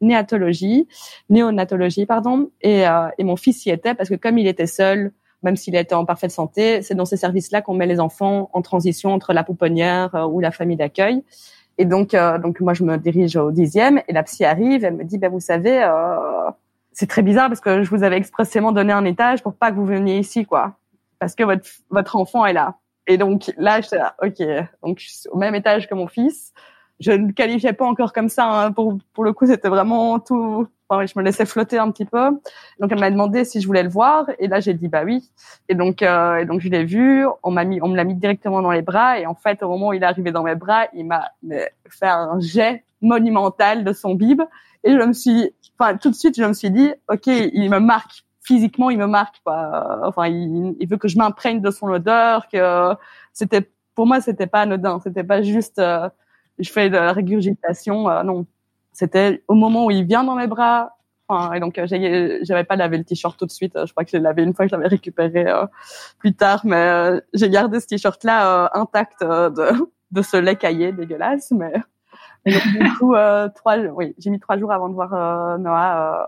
Speaker 2: néatologie, néonatologie, pardon. Et, et mon fils y était parce que comme il était seul, même s'il était en parfaite santé, c'est dans ces services-là qu'on met les enfants en transition entre la pouponnière euh, ou la famille d'accueil. Et donc, euh, donc moi, je me dirige au dixième et la psy arrive, elle me dit, ben, vous savez, euh, c'est très bizarre parce que je vous avais expressément donné un étage pour pas que vous veniez ici, quoi. Parce que votre, votre enfant est là. Et donc là, j'étais là, ok, donc je suis au même étage que mon fils. Je ne qualifiais pas encore comme ça. Hein. Pour, pour le coup, c'était vraiment tout. Je me laissais flotter un petit peu. Donc elle m'a demandé si je voulais le voir, et là j'ai dit bah oui. Et donc euh, et donc je l'ai vu. On m'a mis, on me l'a mis directement dans les bras. Et en fait, au moment où il est arrivé dans mes bras, il m'a fait un jet monumental de son bib. Et je me suis, enfin, tout de suite, je me suis dit, ok, il me marque physiquement, il me marque. Quoi. Enfin, il, il veut que je m'imprègne de son odeur, que c'était, pour moi, c'était pas anodin. C'était pas juste, euh, je fais de la régurgitation. Euh, non, c'était au moment où il vient dans mes bras. Enfin, et donc, euh, j'avais pas lavé le t-shirt tout de suite. Je crois que je l'ai lavé une fois que je l'avais récupéré plus tard, mais j'ai gardé ce t-shirt-là intact de, de ce lait caillé dégueulasse, mais et donc, du coup, euh, trois, oui, j'ai mis trois jours avant de voir euh, Noah euh,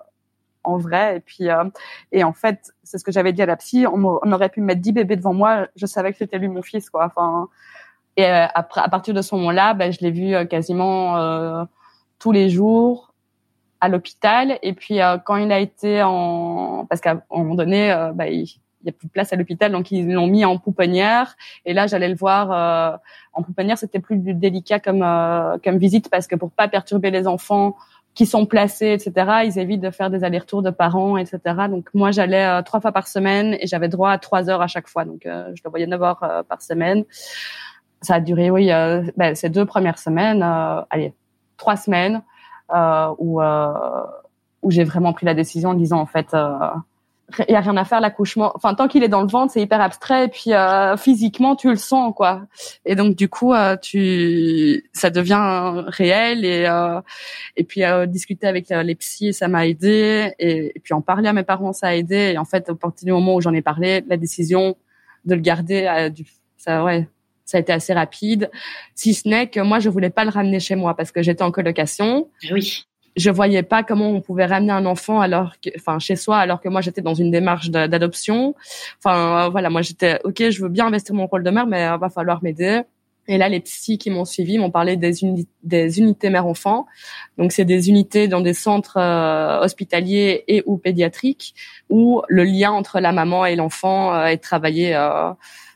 Speaker 2: en vrai. Et puis, euh, et en fait, c'est ce que j'avais dit à la psy. On, on, aurait pu mettre dix bébés devant moi. Je savais que c'était lui mon fils, quoi. Enfin, et après, à partir de ce moment-là, ben, je l'ai vu quasiment tous les jours à l'hôpital. Et puis, quand il a été en, parce qu'à un moment donné, ben, il il y a plus de place à l'hôpital, donc ils l'ont mis en pouponnière. Et là, j'allais le voir euh, en pouponnière. C'était plus délicat comme euh, comme visite parce que pour pas perturber les enfants qui sont placés, etc. Ils évitent de faire des allers-retours de parents, etc. Donc moi, j'allais euh, trois fois par semaine et j'avais droit à trois heures à chaque fois. Donc je le voyais neuf heures par semaine. Ça a duré, oui, ben, ces deux premières semaines, allez, trois semaines où où j'ai vraiment pris la décision en disant en fait il y a rien à faire l'accouchement enfin tant qu'il est dans le ventre c'est hyper abstrait et puis euh, physiquement tu le sens quoi. Et donc du coup euh, tu ça devient réel et euh, et puis discuter avec les psys ça m'a aidé. Et, puis en parler à mes parents ça a aidé. Et en fait au partir du moment où j'en ai parlé la décision de le garder du ça ouais ça a été assez rapide si ce n'est que moi je voulais pas le ramener chez moi parce que j'étais en colocation
Speaker 3: oui
Speaker 2: je voyais pas comment on pouvait ramener un enfant alors que, enfin, chez soi, alors que moi j'étais dans une démarche d'adoption. Enfin, voilà, moi j'étais, ok, je veux bien investir mon rôle de mère, mais il va falloir m'aider. Et là, les psys qui m'ont suivi m'ont parlé des, des unités mère-enfant. Donc, c'est des unités dans des centres euh, hospitaliers et ou pédiatriques où le lien entre la maman et l'enfant euh, est travaillé. Euh,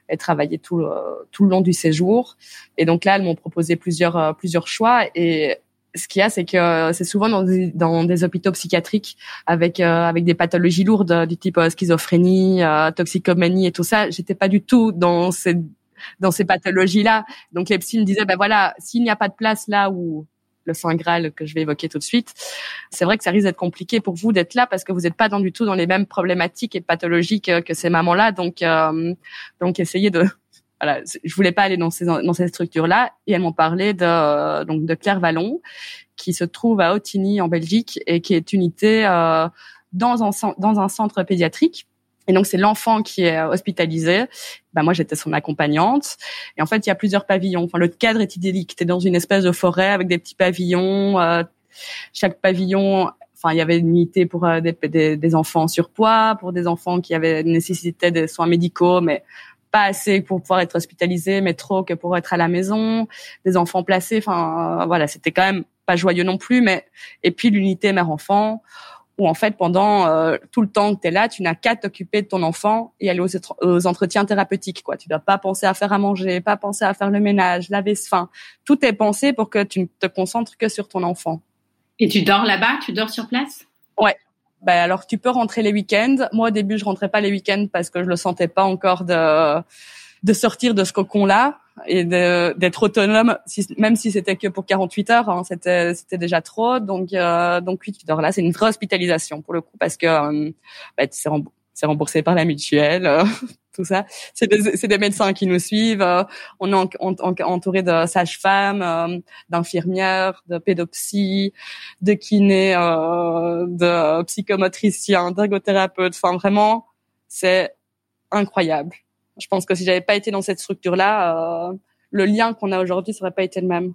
Speaker 2: est travaillé tout, tout le long du séjour. Et donc là, elles m'ont proposé plusieurs, plusieurs choix. Et ce qu'il y a, c'est que c'est souvent dans des, dans des hôpitaux psychiatriques avec euh, avec des pathologies lourdes du type euh, schizophrénie, euh, toxicomanie et tout ça. J'étais pas du tout dans ces dans ces pathologies-là. Donc les psys me disaient, ben voilà, s'il n'y a pas de place là où le saint graal que je vais évoquer tout de suite, c'est vrai que ça risque d'être compliqué pour vous d'être là parce que vous n'êtes pas dans du tout dans les mêmes problématiques et pathologies que, que ces mamans-là. Donc donc essayez de voilà, je voulais pas aller dans ces dans ces structures-là et elles m'ont parlé de donc de Claire Vallon qui se trouve à Ottigny en Belgique et qui est unité euh, dans un dans un centre pédiatrique. Et donc c'est l'enfant qui est hospitalisé. Ben moi j'étais son accompagnante. Et en fait il y a plusieurs pavillons. Enfin le cadre est idyllique. T'es dans une espèce de forêt avec des petits pavillons. Euh, chaque pavillon enfin il y avait une unité pour euh, des, des, des, enfants surpoids, pour des enfants qui avaient nécessité des soins médicaux, mais pas assez pour pouvoir être hospitalisé, mais trop que pour être à la maison, des enfants placés. Enfin, voilà, c'était quand même pas joyeux non plus. Mais et puis l'unité mère-enfant, où en fait pendant euh, tout le temps que tu es là, tu n'as qu'à t'occuper de ton enfant et aller aux, entretiens thérapeutiques. Quoi, tu dois pas penser à faire à manger, pas penser à faire le ménage, laver. Enfin, tout est pensé pour que tu ne te concentres que sur ton enfant.
Speaker 3: Et tu dors là-bas? Tu dors sur place?
Speaker 2: Ouais, ben alors tu peux rentrer les week-ends. Moi au début je rentrais pas les week-ends parce que je le sentais pas encore de de sortir de ce cocon là et d'être autonome même si c'était que pour 48 heures hein, c'était c'était déjà trop donc euh, donc oui tu dors là c'est une vraie hospitalisation pour le coup parce que euh, ben, c'est remboursé par la mutuelle, tout ça. C'est des, des, médecins qui nous suivent. on est entouré de sages-femmes, d'infirmières, de pédopsies, de kinés, de psychomotriciens, d'ergothérapeutes. Enfin, vraiment, c'est incroyable. Je pense que si j'avais pas été dans cette structure-là, le lien qu'on a aujourd'hui serait pas été le même.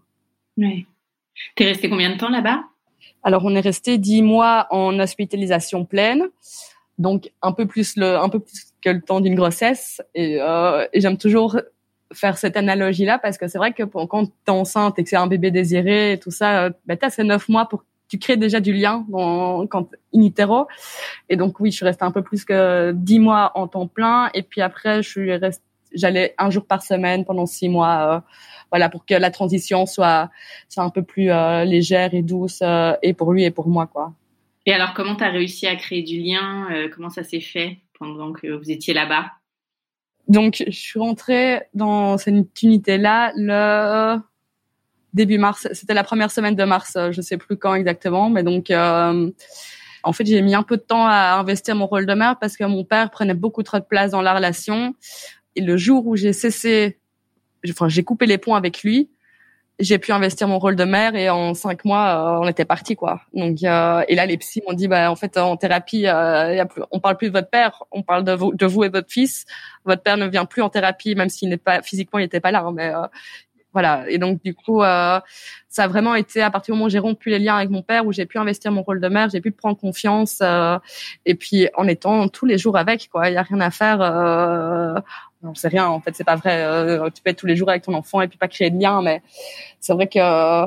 Speaker 3: Ouais. T'es resté combien de temps là-bas?
Speaker 2: Alors on est resté dix mois en hospitalisation pleine, donc un peu plus le, un peu plus que le temps d'une grossesse. Et, euh, et j'aime toujours faire cette analogie-là parce que c'est vrai que quand t'es enceinte et que c'est un bébé désiré et tout ça, euh, bah, t'as ces neuf mois pour tu crées déjà du lien dans, quand in utero. Et donc oui, je suis restée un peu plus que dix mois en temps plein. Et puis après, je suis restée j'allais un jour par semaine pendant six mois, euh, voilà, pour que la transition soit, soit un peu plus euh, légère et douce, euh, et pour lui et pour moi, quoi.
Speaker 3: Et alors, comment tu as réussi à créer du lien Comment ça s'est fait pendant que vous étiez là-bas?
Speaker 2: Donc, je suis rentrée dans cette unité-là le début mars. C'était la première semaine de mars, je sais plus quand exactement, mais donc. En fait, j'ai mis un peu de temps à investir mon rôle de mère parce que mon père prenait beaucoup trop de place dans la relation. Et le jour où j'ai cessé, enfin, j'ai coupé les ponts avec lui, j'ai pu investir mon rôle de mère et en cinq mois, euh, on était parti quoi. Donc euh, et là, les psys m'ont dit, bah en fait, en thérapie, euh, on parle plus de votre père, on parle de vous, de et votre fils. Votre père ne vient plus en thérapie, même s'il n'est pas physiquement, il n'était pas là, hein, mais euh, voilà. Et donc du coup, euh, ça a vraiment été à partir du moment où j'ai rompu les liens avec mon père, où j'ai pu investir mon rôle de mère, j'ai pu prendre confiance, euh, et puis en étant tous les jours avec, quoi. Il y a rien à faire. Euh, on sait rien. En fait, c'est pas vrai. Euh, tu peux être tous les jours avec ton enfant et puis pas créer de lien, mais c'est vrai que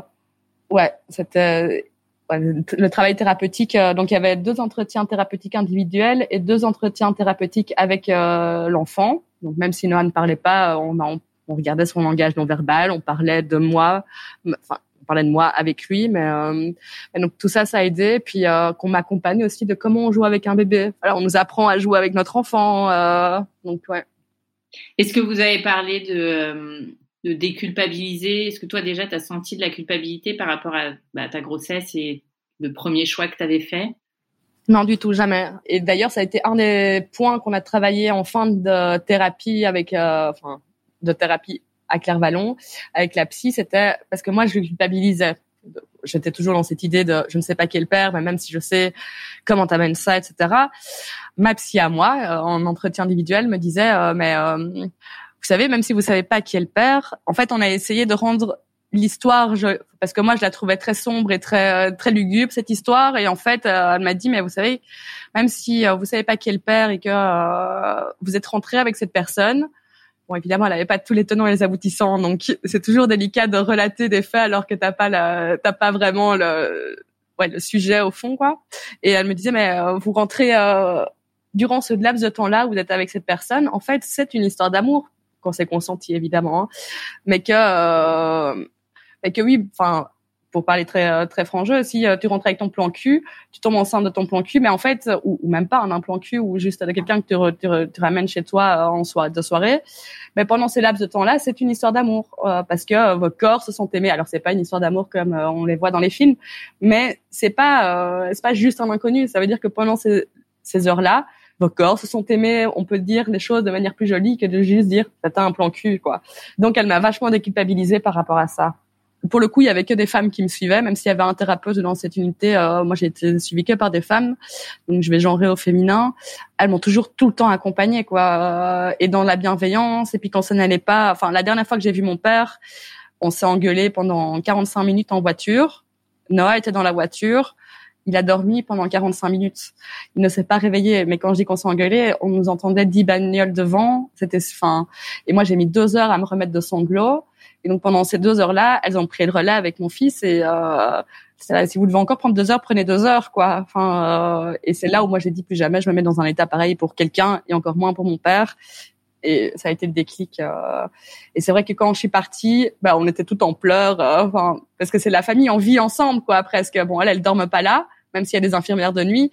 Speaker 2: ouais, c'était le travail thérapeutique. donc il y avait deux entretiens thérapeutiques individuels et deux entretiens thérapeutiques avec l'enfant. Donc même si Noah ne parlait pas, on a on regardait son langage non verbal, on parlait de moi, enfin on parlait de moi avec lui, mais euh, donc tout ça, ça a aidé. Puis euh, qu'on m'accompagne aussi de comment on joue avec un bébé. Alors on nous apprend à jouer avec notre enfant, euh, donc ouais.
Speaker 3: Est-ce que vous avez parlé de, de déculpabiliser? Est-ce que toi déjà tu as senti de la culpabilité par rapport à bah, ta grossesse et le premier choix que tu avais fait?
Speaker 2: Non, du tout, jamais. Et d'ailleurs, ça a été un des points qu'on a travaillé en fin de thérapie avec, enfin, de thérapie à Clairvallon avec la psy, c'était parce que moi je culpabilisais. J'étais toujours dans cette idée de je ne sais pas qui est le père, mais même si je sais comment t'amènes ça, etc. Ma psy à moi, euh, en entretien individuel, me disait euh, mais euh, vous savez, même si vous savez pas qui est le père, en fait, on a essayé de rendre l'histoire, parce que moi je la trouvais très sombre et très très lugubre cette histoire, et en fait elle m'a dit mais vous savez, même si vous savez pas qui est le père et que vous êtes rentré avec cette personne, Bon, évidemment, elle avait pas tous les tenants et les aboutissants, donc c'est toujours délicat de relater des faits alors que t'as pas la, t'as pas vraiment le, ouais, le sujet au fond, quoi. Et elle me disait, mais euh, vous rentrez euh, durant ce laps de temps-là, vous êtes avec cette personne. En fait, c'est une histoire d'amour quand c'est consenti, évidemment, hein. mais que, euh, mais que oui, enfin, pour parler très euh, très franc si euh, tu rentres avec ton plan cul, tu tombes enceinte de ton plan cul, mais en fait, ou, même pas un plan cul, ou juste quelqu'un que tu, tu, ramènes chez toi euh, en soirée de soirée, mais pendant ces laps de temps-là, c'est une histoire d'amour parce que vos corps se sont aimés. Alors c'est pas une histoire d'amour comme on les voit dans les films, mais c'est pas c'est pas juste un inconnu. Ça veut dire que pendant ces, ces heures-là, vos corps se sont aimés, on peut dire les choses de manière plus jolie que de juste dire t'as un plan cul quoi. Donc elle m'a vachement déculpabilisée par rapport à ça pour le coup, il y avait que des femmes qui me suivaient, même s'il y avait un thérapeute dans cette unité. Euh, moi, j'ai été suivie que par des femmes, donc je vais genrer au féminin. Elles m'ont toujours tout le temps accompagnée, quoi, euh, et dans la bienveillance. Et puis quand ça n'allait pas, enfin, la dernière fois que j'ai vu mon père, on s'est engueulé pendant 45 minutes en voiture. Noah était dans la voiture. Il a dormi pendant 45 minutes. Il ne s'est pas réveillé. Mais quand je dis qu'on s'est engueulé, on nous entendait 10 bagnoles devant. C'était, fin. et moi, j'ai mis deux heures à me remettre de sanglots. Et donc pendant ces deux heures-là, elles ont pris le relais avec mon fils et euh, si vous devez encore prendre deux heures, prenez deux heures, quoi. Enfin, euh, et c'est là où moi j'ai dit plus jamais je me mets dans un état pareil pour quelqu'un et encore moins pour mon père. Et ça a été le déclic. Euh, et c'est vrai que quand je suis partie, bah, on était tout en pleurs, euh, enfin, parce que c'est la famille, on vit ensemble, quoi, presque. Bon, elle, elle dorme pas là, même s'il y a des infirmières de nuit.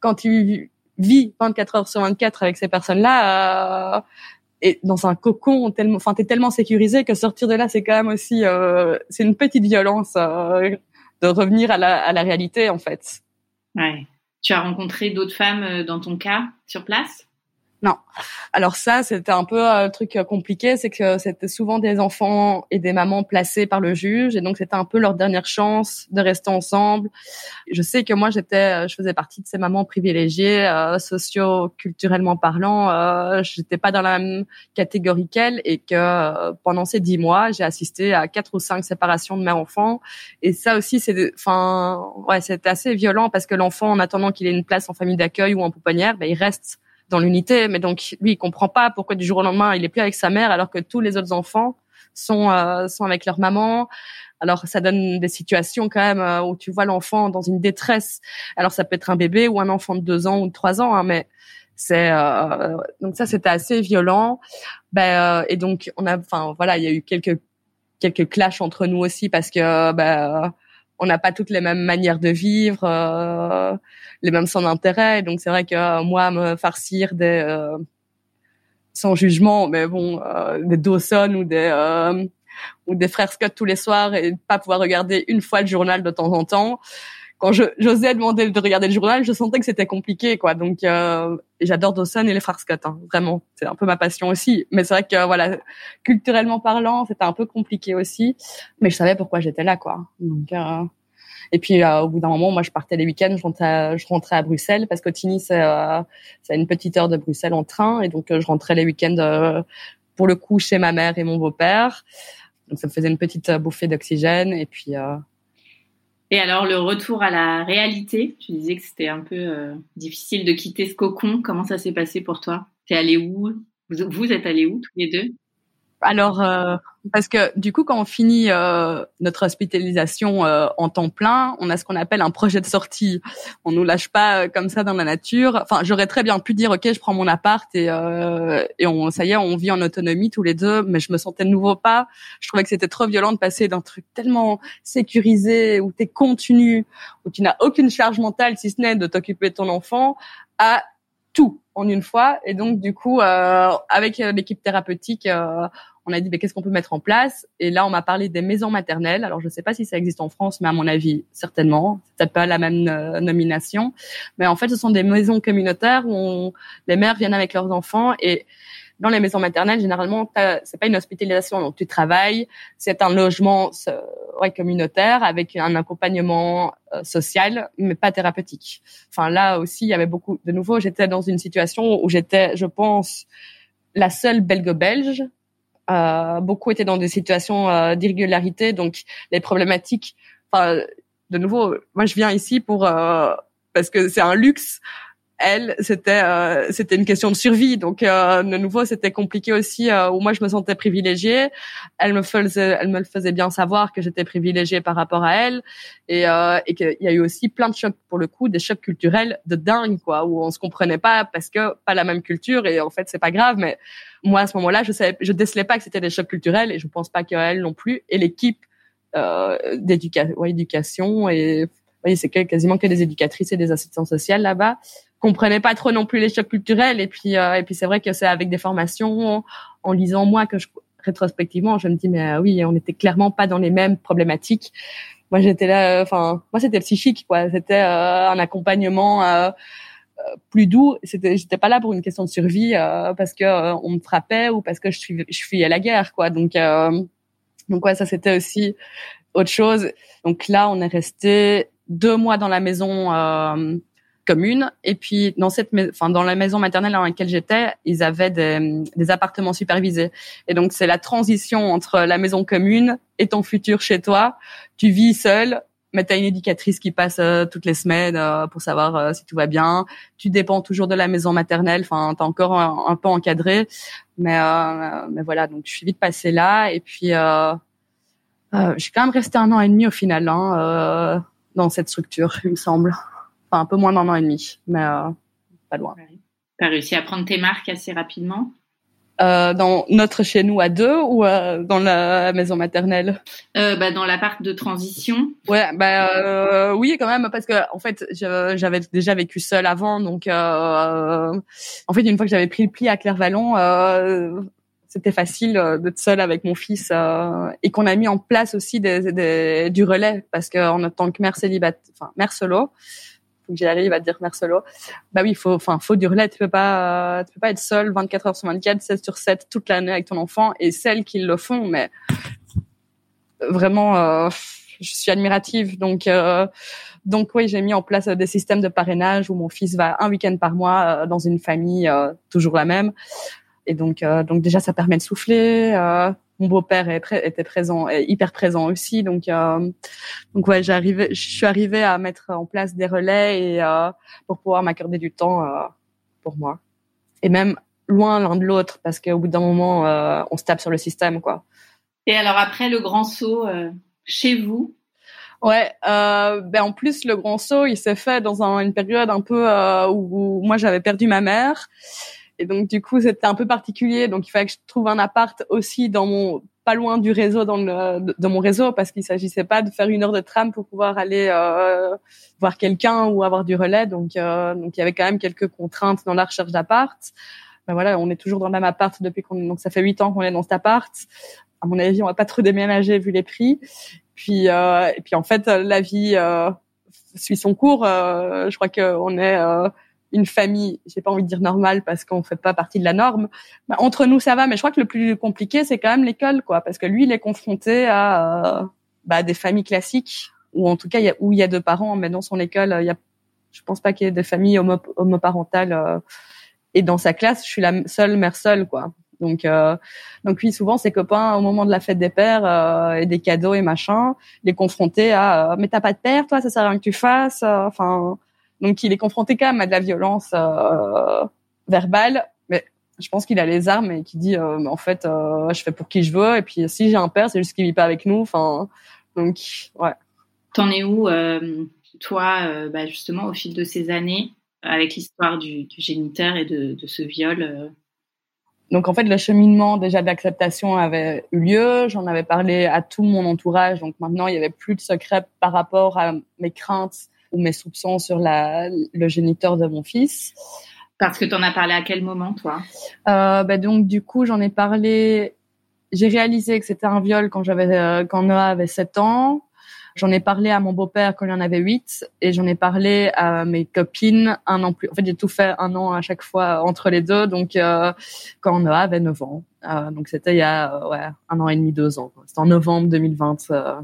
Speaker 2: Quand tu vis 24 heures sur 24 avec ces personnes-là, euh, et dans un cocon tellement, enfin, t'es tellement sécurisé que sortir de là, c'est quand même aussi, euh, c'est une petite violence euh, de revenir à la, à la réalité, en fait.
Speaker 3: Ouais. Tu as rencontré d'autres femmes dans ton cas sur place?
Speaker 2: Non. Alors ça, c'était un peu un truc compliqué, c'est que c'était souvent des enfants et des mamans placés par le juge, et donc c'était un peu leur dernière chance de rester ensemble. Je sais que moi, j'étais, je faisais partie de ces mamans privilégiées, euh, socio-culturellement parlant. Euh, j'étais pas dans la même catégorie qu'elles, et que euh, pendant ces dix mois, j'ai assisté à quatre ou cinq séparations de mes enfants. Et ça aussi, c'est, enfin, ouais, c'était assez violent parce que l'enfant, en attendant qu'il ait une place en famille d'accueil ou en pouponnière, ben, il reste dans l'unité. Mais donc, lui, il comprend pas pourquoi du jour au lendemain, il est plus avec sa mère alors que tous les autres enfants sont euh, sont avec leur maman. Alors, ça donne des situations quand même euh, où tu vois l'enfant dans une détresse. Alors, ça peut être un bébé ou un enfant de deux ans ou de trois ans, hein, mais c'est euh, donc ça, c'était assez violent. Ben, et donc, on a, enfin, voilà, il y a eu quelques quelques clashs entre nous aussi parce que ben on n'a pas toutes les mêmes manières de vivre, euh, les mêmes centres d'intérêt. Donc c'est vrai que euh, moi, me farcir des euh, sans jugement, mais bon, des Dawson ou des ou des frères Scott tous les soirs et pas pouvoir regarder une fois le journal de temps en temps, quand j'osais demander de regarder le journal, je sentais que c'était compliqué, quoi. Donc, euh, j'adore Dawson et les frères Scott, hein, vraiment. C'est un peu ma passion aussi. Mais c'est vrai que voilà, culturellement parlant, c'était un peu compliqué aussi. Mais je savais pourquoi j'étais là, quoi. Donc, euh, et puis euh, au bout d'un moment, moi, je partais les week-ends, je rentrais, je rentrais à Bruxelles parce qu'Otigny, c'est euh, c'est une petite heure de Bruxelles en train, et donc je rentrais les week-ends pour le coup chez ma mère et mon beau-père. Donc ça me faisait une petite bouffée d'oxygène, et puis
Speaker 3: et alors, le retour à la réalité, tu disais que c'était un peu euh, difficile de quitter ce cocon. Comment ça s'est passé pour toi? T'es allé où? Vous, êtes allés où tous les deux?
Speaker 2: Alors, euh, parce que du coup, quand on finit euh, notre hospitalisation euh, en temps plein, on a ce qu'on appelle un projet de sortie. On nous lâche pas comme ça dans la nature. Enfin, j'aurais très bien pu dire, ok, je prends mon appart et et on, ça y est, on vit en autonomie tous les deux. Mais je me sentais de nouveau pas. Je trouvais que c'était trop violent de passer d'un truc tellement sécurisé où t'es contenu, où tu n'as aucune charge mentale si ce n'est de t'occuper de ton enfant, à tout en une fois. Et donc, du coup, euh, avec l'équipe thérapeutique, euh, on a dit mais qu'est-ce qu'on peut mettre en place? Et là, on m'a parlé des maisons maternelles. Alors, je ne sais pas si ça existe en France, mais à mon avis, certainement. C'est pas la même euh, nomination. Mais en fait, ce sont des maisons communautaires où les mères viennent avec leurs enfants et dans les maisons maternelles, généralement, c'est pas une hospitalisation, donc tu travailles, c'est un logement ouais, communautaire avec un accompagnement euh, social, mais pas thérapeutique. Enfin là aussi, il y avait beaucoup. De nouveau, j'étais dans une situation où j'étais, je pense, la seule belgo-belge. Euh, beaucoup étaient dans des situations euh, d'irrégularité, donc les problématiques. Enfin, de nouveau, moi je viens ici pour euh, parce que c'est un luxe elle, c'était euh, c'était une question de survie. Donc euh, de nouveau, c'était compliqué aussi. Euh, où moi, je me sentais privilégiée. Elle me faisait elle me le faisait bien savoir que j'étais privilégiée par rapport à elle, et et qu'il y a eu aussi plein de chocs pour le coup, des chocs culturels de dingue quoi, où on se comprenait pas parce que pas la même culture et en fait c'est pas grave. Mais moi à ce moment-là, je savais, je décelais pas que c'était des chocs culturels et je pense pas qu'elle non plus. Et l'équipe euh, d'éducation, ouais, et oui, c'est quasiment que des éducatrices et des assistants sociales là-bas comprenais pas trop non plus les chocs culturels. Et puis euh, et puis c'est vrai que c'est avec des formations en, lisant moi que je rétrospectivement je me dis mais euh, oui on était clairement pas dans les mêmes problématiques. Moi j'étais là enfin moi c'était psychique quoi. C'était euh, un accompagnement plus doux c'était j'étais pas là pour une question de survie parce que on me frappait ou parce que je suis je fuyais la guerre quoi donc donc ouais ça c'était aussi autre chose donc là on est resté deux mois dans la maison commune. Et puis dans cette, enfin dans la maison maternelle dans laquelle j'étais, ils avaient des, des, appartements supervisés. Et donc c'est la transition entre la maison commune et ton futur chez toi. Tu vis seul, mais tu as une éducatrice qui passe euh, toutes les semaines euh, pour savoir euh, si tout va bien. Tu dépends toujours de la maison maternelle. Enfin, t'es encore un, peu encadré, mais mais voilà. Donc je suis vite passée là. Et puis j'ai quand même resté un an et demi au final hein, dans cette structure, il me semble un peu moins d'un an et demi, mais euh, pas loin.
Speaker 3: Tu as réussi à prendre tes marques assez rapidement?
Speaker 2: Euh, dans notre chez nous à deux ou euh, dans la maison maternelle?
Speaker 3: Bah, Dans la part de transition.
Speaker 2: Ouais, bah oui quand même parce que en fait j'avais déjà vécu seule avant, donc en fait une fois que j'avais pris le pli à Clairvallon, c'était facile d'être seule avec mon fils et qu'on a mis en place aussi des, du relais parce qu'en tant que mère célibataire, enfin mère solo, faut que j'y arrive à dire mère solo. Bah oui, faut, enfin, faut du relais. Tu peux pas, tu peux pas être seul 24 heures sur 24, 7 sur 7 toute l'année avec ton enfant. Et celles qui le font, mais vraiment, euh, je suis admirative. Donc, euh, donc oui, j'ai mis en place des systèmes de parrainage où mon fils va un week-end par mois euh, dans une famille toujours la même. Et donc, donc déjà, ça permet de souffler mon beau-père était présent, hyper présent aussi. Donc, euh, donc ouais, j'arrivais, je suis arrivée à mettre en place des relais et euh, pour pouvoir m'accorder du temps euh, pour moi. Et même loin l'un de l'autre, parce qu'au bout d'un moment, euh, on se tape sur le système, quoi.
Speaker 3: Et alors après le grand saut chez vous?
Speaker 2: Ouais, ben en plus le grand saut, il s'est fait dans un, une période un peu où, où moi j'avais perdu ma mère et donc du coup, c'était un peu particulier. Donc il fallait que je trouve un appart aussi dans mon pas loin du réseau dans le dans mon réseau parce qu'il s'agissait pas de faire une heure de tram pour pouvoir aller euh, voir quelqu'un ou avoir du relais. Donc euh, donc il y avait quand même quelques contraintes dans la recherche d'appart. Ben voilà, on est toujours dans le même appart depuis qu'on donc ça fait huit ans qu'on est dans cet appart. À mon avis, on va pas trop déménager vu les prix. Puis euh, et puis en fait, la vie euh, suit son cours. Euh, je crois qu'on est une famille, j'ai pas envie de dire normale parce qu'on fait pas partie de la norme. Bah, entre nous, ça va, mais je crois que le plus compliqué, c'est quand même l'école, quoi, parce que lui, il est confronté à euh, bah, des familles classiques, ou en tout cas, où il y a deux parents, mais dans son école, il y a, je pense pas qu'il y ait de famille homo homoparentale. Euh, et dans sa classe, je suis la seule mère seule, quoi. Donc, euh, donc oui, souvent ses copains au moment de la fête des pères euh, et des cadeaux et machin, les confronter à mais t'as pas de père, toi, ça sert à rien que tu fasses. Enfin, donc il est confronté quand même à de la violence euh, verbale, mais je pense qu'il a les armes et qui dit euh, en fait euh, je fais pour qui je veux et puis si j'ai un père c'est juste qu'il vit pas avec nous. Enfin donc ouais.
Speaker 3: T'en es où toi bah, justement au fil de ces années avec l'histoire du, du, géniteur et de, de ce viol
Speaker 2: donc en fait, le cheminement déjà d'acceptation avait eu lieu. J'en avais parlé à tout mon entourage. Donc maintenant, il y avait plus de secret par rapport à mes craintes ou mes soupçons sur la, le géniteur de mon fils.
Speaker 3: Parce que tu en as parlé à quel moment, toi?
Speaker 2: Euh, bah Donc, du coup, j'en ai parlé. J'ai réalisé que c'était un viol quand j'avais euh, quand Noah avait 7 ans. J'en ai parlé à mon beau-père quand il en avait 8 et j'en ai parlé à mes copines un an plus. En fait, j'ai tout fait un an à chaque fois entre les deux. Donc, euh, quand Noah avait 9 ans. Euh, donc, c'était il y a euh, ouais, un an et demi, deux ans. C'était en novembre 2020. Euh.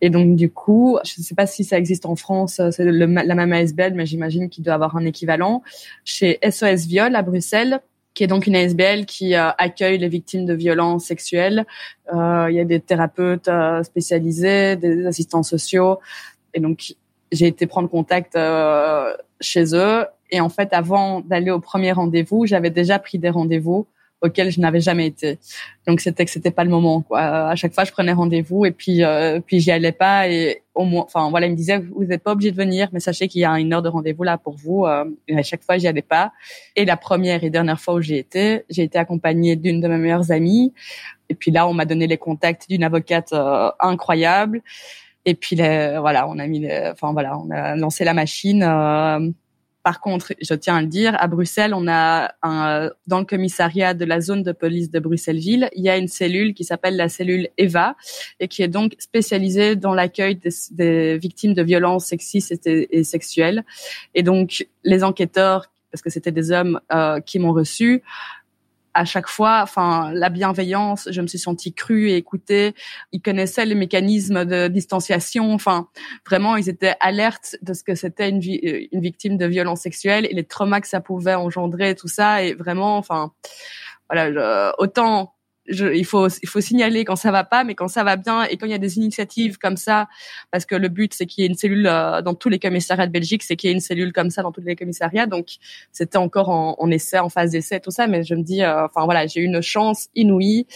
Speaker 2: Et donc, du coup, je ne sais pas si ça existe en France, c'est la même ASBL, mais j'imagine qu'il doit avoir un équivalent. Chez SOS Viol à Bruxelles, qui est donc une ASBL qui euh, accueille les victimes de violences sexuelles. Euh, il y a des thérapeutes euh, spécialisés, des assistants sociaux. Et donc, j'ai été prendre contact chez eux. Et en fait, avant d'aller au premier rendez-vous, j'avais déjà pris des rendez-vous auquel je n'avais jamais été. Donc c'était que c'était pas le moment quoi. À chaque fois je prenais rendez-vous et puis euh, puis j'y allais pas et au moins enfin voilà, il me disait vous n'êtes pas obligé de venir mais sachez qu'il y a une heure de rendez-vous là pour vous euh, et à chaque fois j'y allais pas. Et la première et dernière fois où j'ai été, j'ai été accompagnée d'une de mes meilleures amies et puis là on m'a donné les contacts d'une avocate euh, incroyable. Et puis voilà, on a mis, enfin voilà, on a lancé la machine. Euh, par contre, je tiens à le dire, à Bruxelles, on a un, dans le commissariat de la zone de police de Bruxelles-Ville, il y a une cellule qui s'appelle la cellule EVA et qui est donc spécialisée dans l'accueil des, victimes de violences sexistes et, et, sexuelles. Et donc, les enquêteurs, parce que c'était des hommes euh, qui m'ont reçu, à chaque fois, enfin, la bienveillance, je me suis sentie crue et écoutée. Ils connaissaient les mécanismes de distanciation. Enfin, vraiment, ils étaient alertes de ce que c'était une, euh, victime de violence sexuelle et les traumas que ça pouvait engendrer, tout ça. Et vraiment, enfin, voilà, autant il faut il faut signaler quand ça va pas, mais quand ça va bien et quand il y a des initiatives comme ça, parce que le but c'est qu'il y ait une cellule euh, dans tous les commissariats de Belgique, c'est qu'il y ait une cellule comme ça dans tous les commissariats. Donc c'était encore en, en, essai, en phase d'essai, tout ça, mais je me dis, euh, enfin voilà, j'ai eu une chance inouïe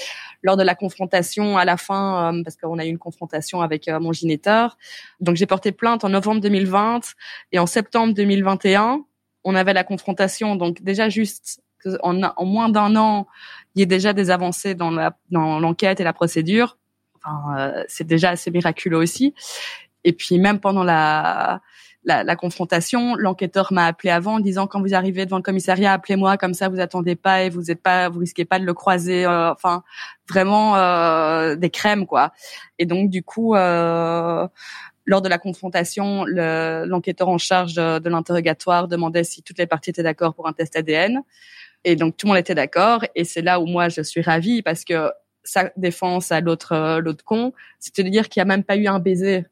Speaker 2: lors de la confrontation à la fin, euh, parce qu'on a eu une confrontation avec mon gynéteur. Donc j'ai porté plainte en novembre 2020 et en septembre 2021 on avait la confrontation. Donc déjà juste en, en moins d'un an, il y ait déjà des avancées dans la dans l'enquête et la procédure. Enfin, euh, c'est déjà assez miraculeux aussi. Et puis même pendant la la, la confrontation, l'enquêteur m'a appelé avant en disant quand vous arrivez devant le commissariat, appelez-moi comme ça, vous attendez pas et vous êtes pas, vous risquez pas de le croiser. Euh, enfin, vraiment euh, des crèmes quoi. Et donc du coup, euh, lors de la confrontation, l'enquêteur en charge de l'interrogatoire demandait si toutes les parties étaient d'accord pour un test ADN. Et donc tout le monde était d'accord. Et c'est là où moi je suis ravie parce que sa défense à l'autre l'autre con, c'est de dire qu'il n'y a même pas eu un baiser.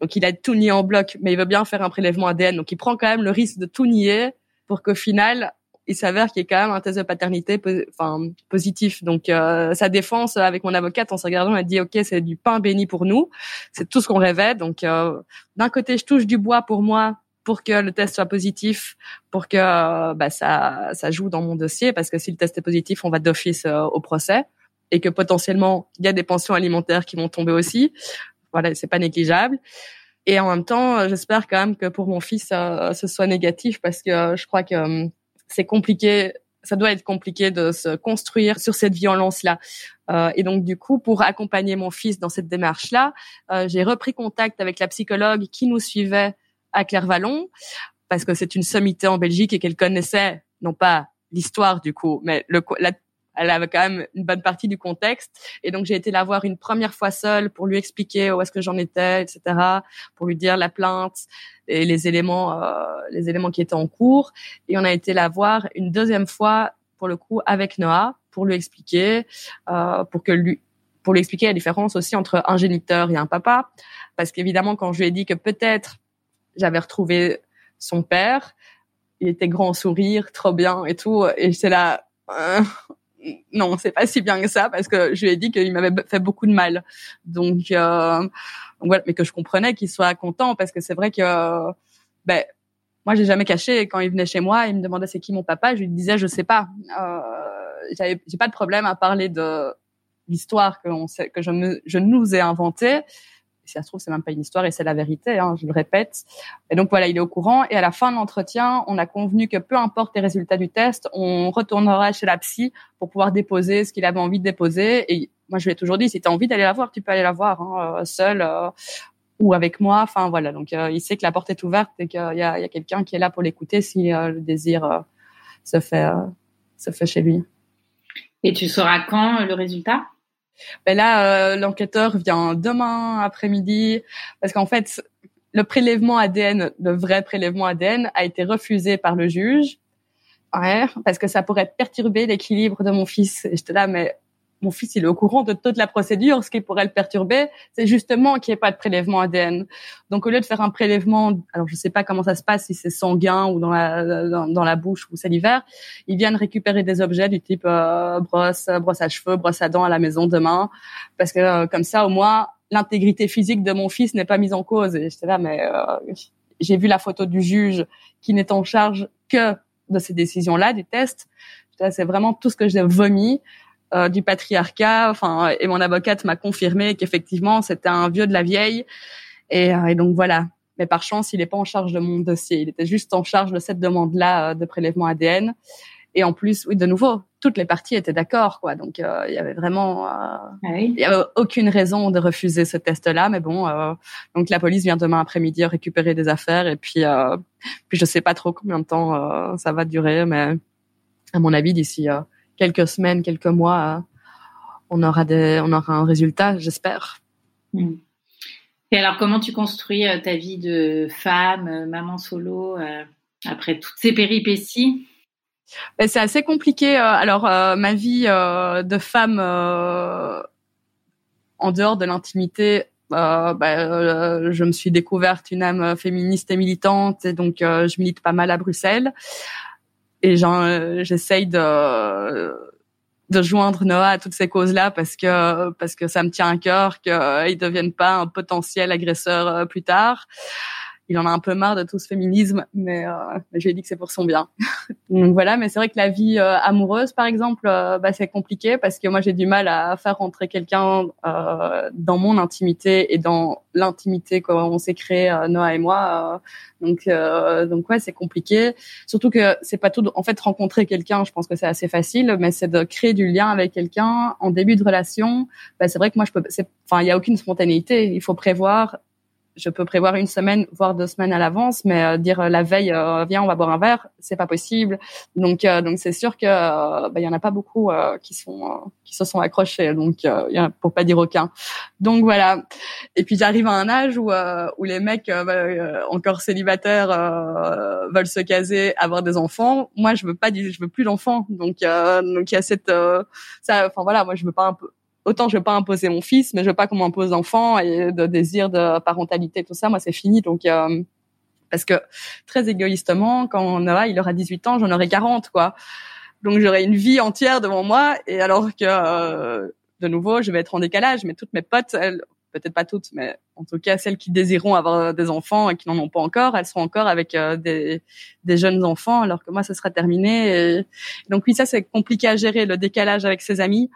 Speaker 2: Donc il a tout nié en bloc, mais il veut bien faire un prélèvement ADN. Donc il prend quand même le risque de tout nier pour qu'au final il s'avère qu'il y ait quand même un test de paternité enfin positif. Donc euh, sa défense avec mon avocate, s'est regardé, on a dit ok c'est du pain béni pour nous, c'est tout ce qu'on rêvait. Donc euh, d'un côté je touche du bois pour moi pour que le test soit positif, pour que euh, bah, ça ça joue dans mon dossier parce que si le test est positif, on va d'office au procès et que potentiellement il y a des pensions alimentaires qui vont tomber aussi. Voilà, c'est pas négligeable. Et en même temps, j'espère quand même que pour mon fils, ce soit négatif parce que je crois que c'est compliqué ça doit être compliqué de se construire sur cette violence-là. Euh, et donc, du coup, pour accompagner mon fils dans cette démarche-là, euh, j'ai repris contact avec la psychologue qui nous suivait à Clairvallon, parce que c'est une sommité en Belgique et qu'elle connaissait, non pas l'histoire du coup, mais le, la, elle avait quand même une bonne partie du contexte. Et donc, j'ai été la voir une première fois seule pour lui expliquer où est-ce que j'en étais, etc., pour lui dire la plainte et les éléments, euh, les éléments qui étaient en cours. Et on a été la voir une deuxième fois, pour le coup, avec Noah, pour lui expliquer, euh, pour que lui, pour lui expliquer la différence aussi entre un géniteur et un papa. Parce qu'évidemment, quand je lui ai dit que peut-être j'avais retrouvé son père, il était grand sourire, trop bien et tout. Et c'est là, euh, non, c'est pas si bien que ça parce que je lui ai dit qu'il m'avait fait beaucoup de mal. Donc, euh, voilà, mais que je comprenais qu'il soit content parce que c'est vrai que ben moi j'ai jamais caché quand il venait chez moi, il me demandait c'est qui mon papa, je lui disais je sais pas. Euh, j'ai pas de problème à parler de l'histoire que, je nous ai inventée si ça se trouve, c'est même pas une histoire et c'est la vérité, hein, je le répète. Et donc voilà, il est au courant. Et à la fin de l'entretien, on a convenu que peu importe les résultats du test, on retournera chez la psy pour pouvoir déposer ce qu'il avait envie de déposer. Et moi, je lui ai toujours dit, si tu as envie d'aller la voir, tu peux aller la voir hein, euh, seul euh, ou avec moi. Enfin voilà, donc euh, il sait que la porte est ouverte et qu'il y a, quelqu'un qui est là pour l'écouter si le désir se fait se fait chez lui.
Speaker 3: Et tu sauras quand le résultat?
Speaker 2: Ben là, euh, l'enquêteur vient demain après-midi parce qu'en fait, le prélèvement ADN, le vrai prélèvement ADN, a été refusé par le juge. Ouais, parce que ça pourrait perturber l'équilibre de mon fils. Et j'étais là, mais mon fils, il est au courant de toute la procédure. Ce qui pourrait le perturber, c'est justement qu'il n'y ait pas de prélèvement ADN. Donc, au lieu de faire un prélèvement, alors je sais pas comment ça se passe, si c'est sanguin ou dans la, dans, la bouche ou salivaire, ils viennent récupérer des objets du type euh, brosse, brosse à cheveux, brosse à dents à la maison demain. Parce que euh, comme ça, au moins, l'intégrité physique de mon fils n'est pas mise en cause. Et j'étais là, mais euh, j'ai vu la photo du juge qui n'est en charge que de ces décisions-là, du test. C'est vraiment tout ce que j'ai vomi. Euh, du patriarcat. Enfin, et mon avocate m'a confirmé qu'effectivement c'était un vieux de la vieille. Et, euh, et, donc voilà. Mais par chance, il n'est pas en charge de mon dossier. Il était juste en charge de cette demande-là euh, de prélèvement ADN. Et en plus, oui, de nouveau, toutes les parties étaient d'accord, quoi. Donc il y avait vraiment, ah il y avait aucune raison de refuser ce test-là. Mais bon, donc la police vient demain après-midi récupérer des affaires et puis, puis je sais pas trop combien de temps ça va durer, mais à mon avis d'ici quelques semaines, quelques mois, euh, on aura des, on aura un résultat, j'espère.
Speaker 3: Hmm. Et alors, comment tu construis euh, ta vie de femme, euh, maman solo, après toutes ces péripéties?
Speaker 2: Ben, C'est assez compliqué. Alors, ma vie de femme en dehors de l'intimité, ben, je me suis découverte une âme féministe et militante, et donc je milite pas mal à Bruxelles et euh, j'essaye de de joindre Noah à toutes ces causes-là parce que parce que ça me tient à cœur qu'il ne devienne pas un potentiel agresseur euh, plus tard il en a un peu marre de tout ce féminisme, mais euh, je lui ai dit que c'est pour son bien. Donc voilà, mais c'est vrai que la vie euh, amoureuse, par exemple, euh, bah, c'est compliqué parce que moi j'ai du mal à faire rentrer quelqu'un euh, dans mon intimité et dans l'intimité qu'on s'est créé Noah et moi. donc donc ouais, c'est compliqué. Surtout que c'est pas tout. En fait, rencontrer quelqu'un, je pense que c'est assez facile, mais c'est de créer du lien avec quelqu'un en début de relation. Bah, c'est vrai que moi je peux. Enfin, il y a aucune spontanéité. Il faut prévoir je peux prévoir une semaine, voire deux semaines à l'avance, mais euh, dire euh, la veille, euh, viens, on va boire un verre, c'est pas possible. Donc, donc c'est sûr que bah, il y en a pas beaucoup qui sont qui se sont accrochés. Donc, y a, pour pas dire aucun. Donc voilà. Et puis j'arrive à un âge où où les mecs encore célibataires veulent se caser, avoir des enfants. Moi, je veux pas, je veux plus d'enfants. Donc donc il y a cette ça. Enfin voilà, moi je veux pas un peu autant je veux pas imposer mon fils, mais je veux pas qu'on m'impose d'enfant et de désir de parentalité, tout ça. Moi, c'est fini. Donc, euh, parce que très égoïstement, quand Noah il aura 18 ans, j'en aurai 40, quoi. Donc, j'aurai une vie entière devant moi. Et alors que, euh, de nouveau, je vais être en décalage. Mais toutes mes potes, elles, peut-être pas toutes, mais en tout cas celles qui désireront avoir des enfants et qui n'en ont pas encore, elles sont encore avec euh, des, des, jeunes enfants, alors que moi, ce sera terminé. Et... Donc oui, ça c'est compliqué à gérer le décalage avec ses amis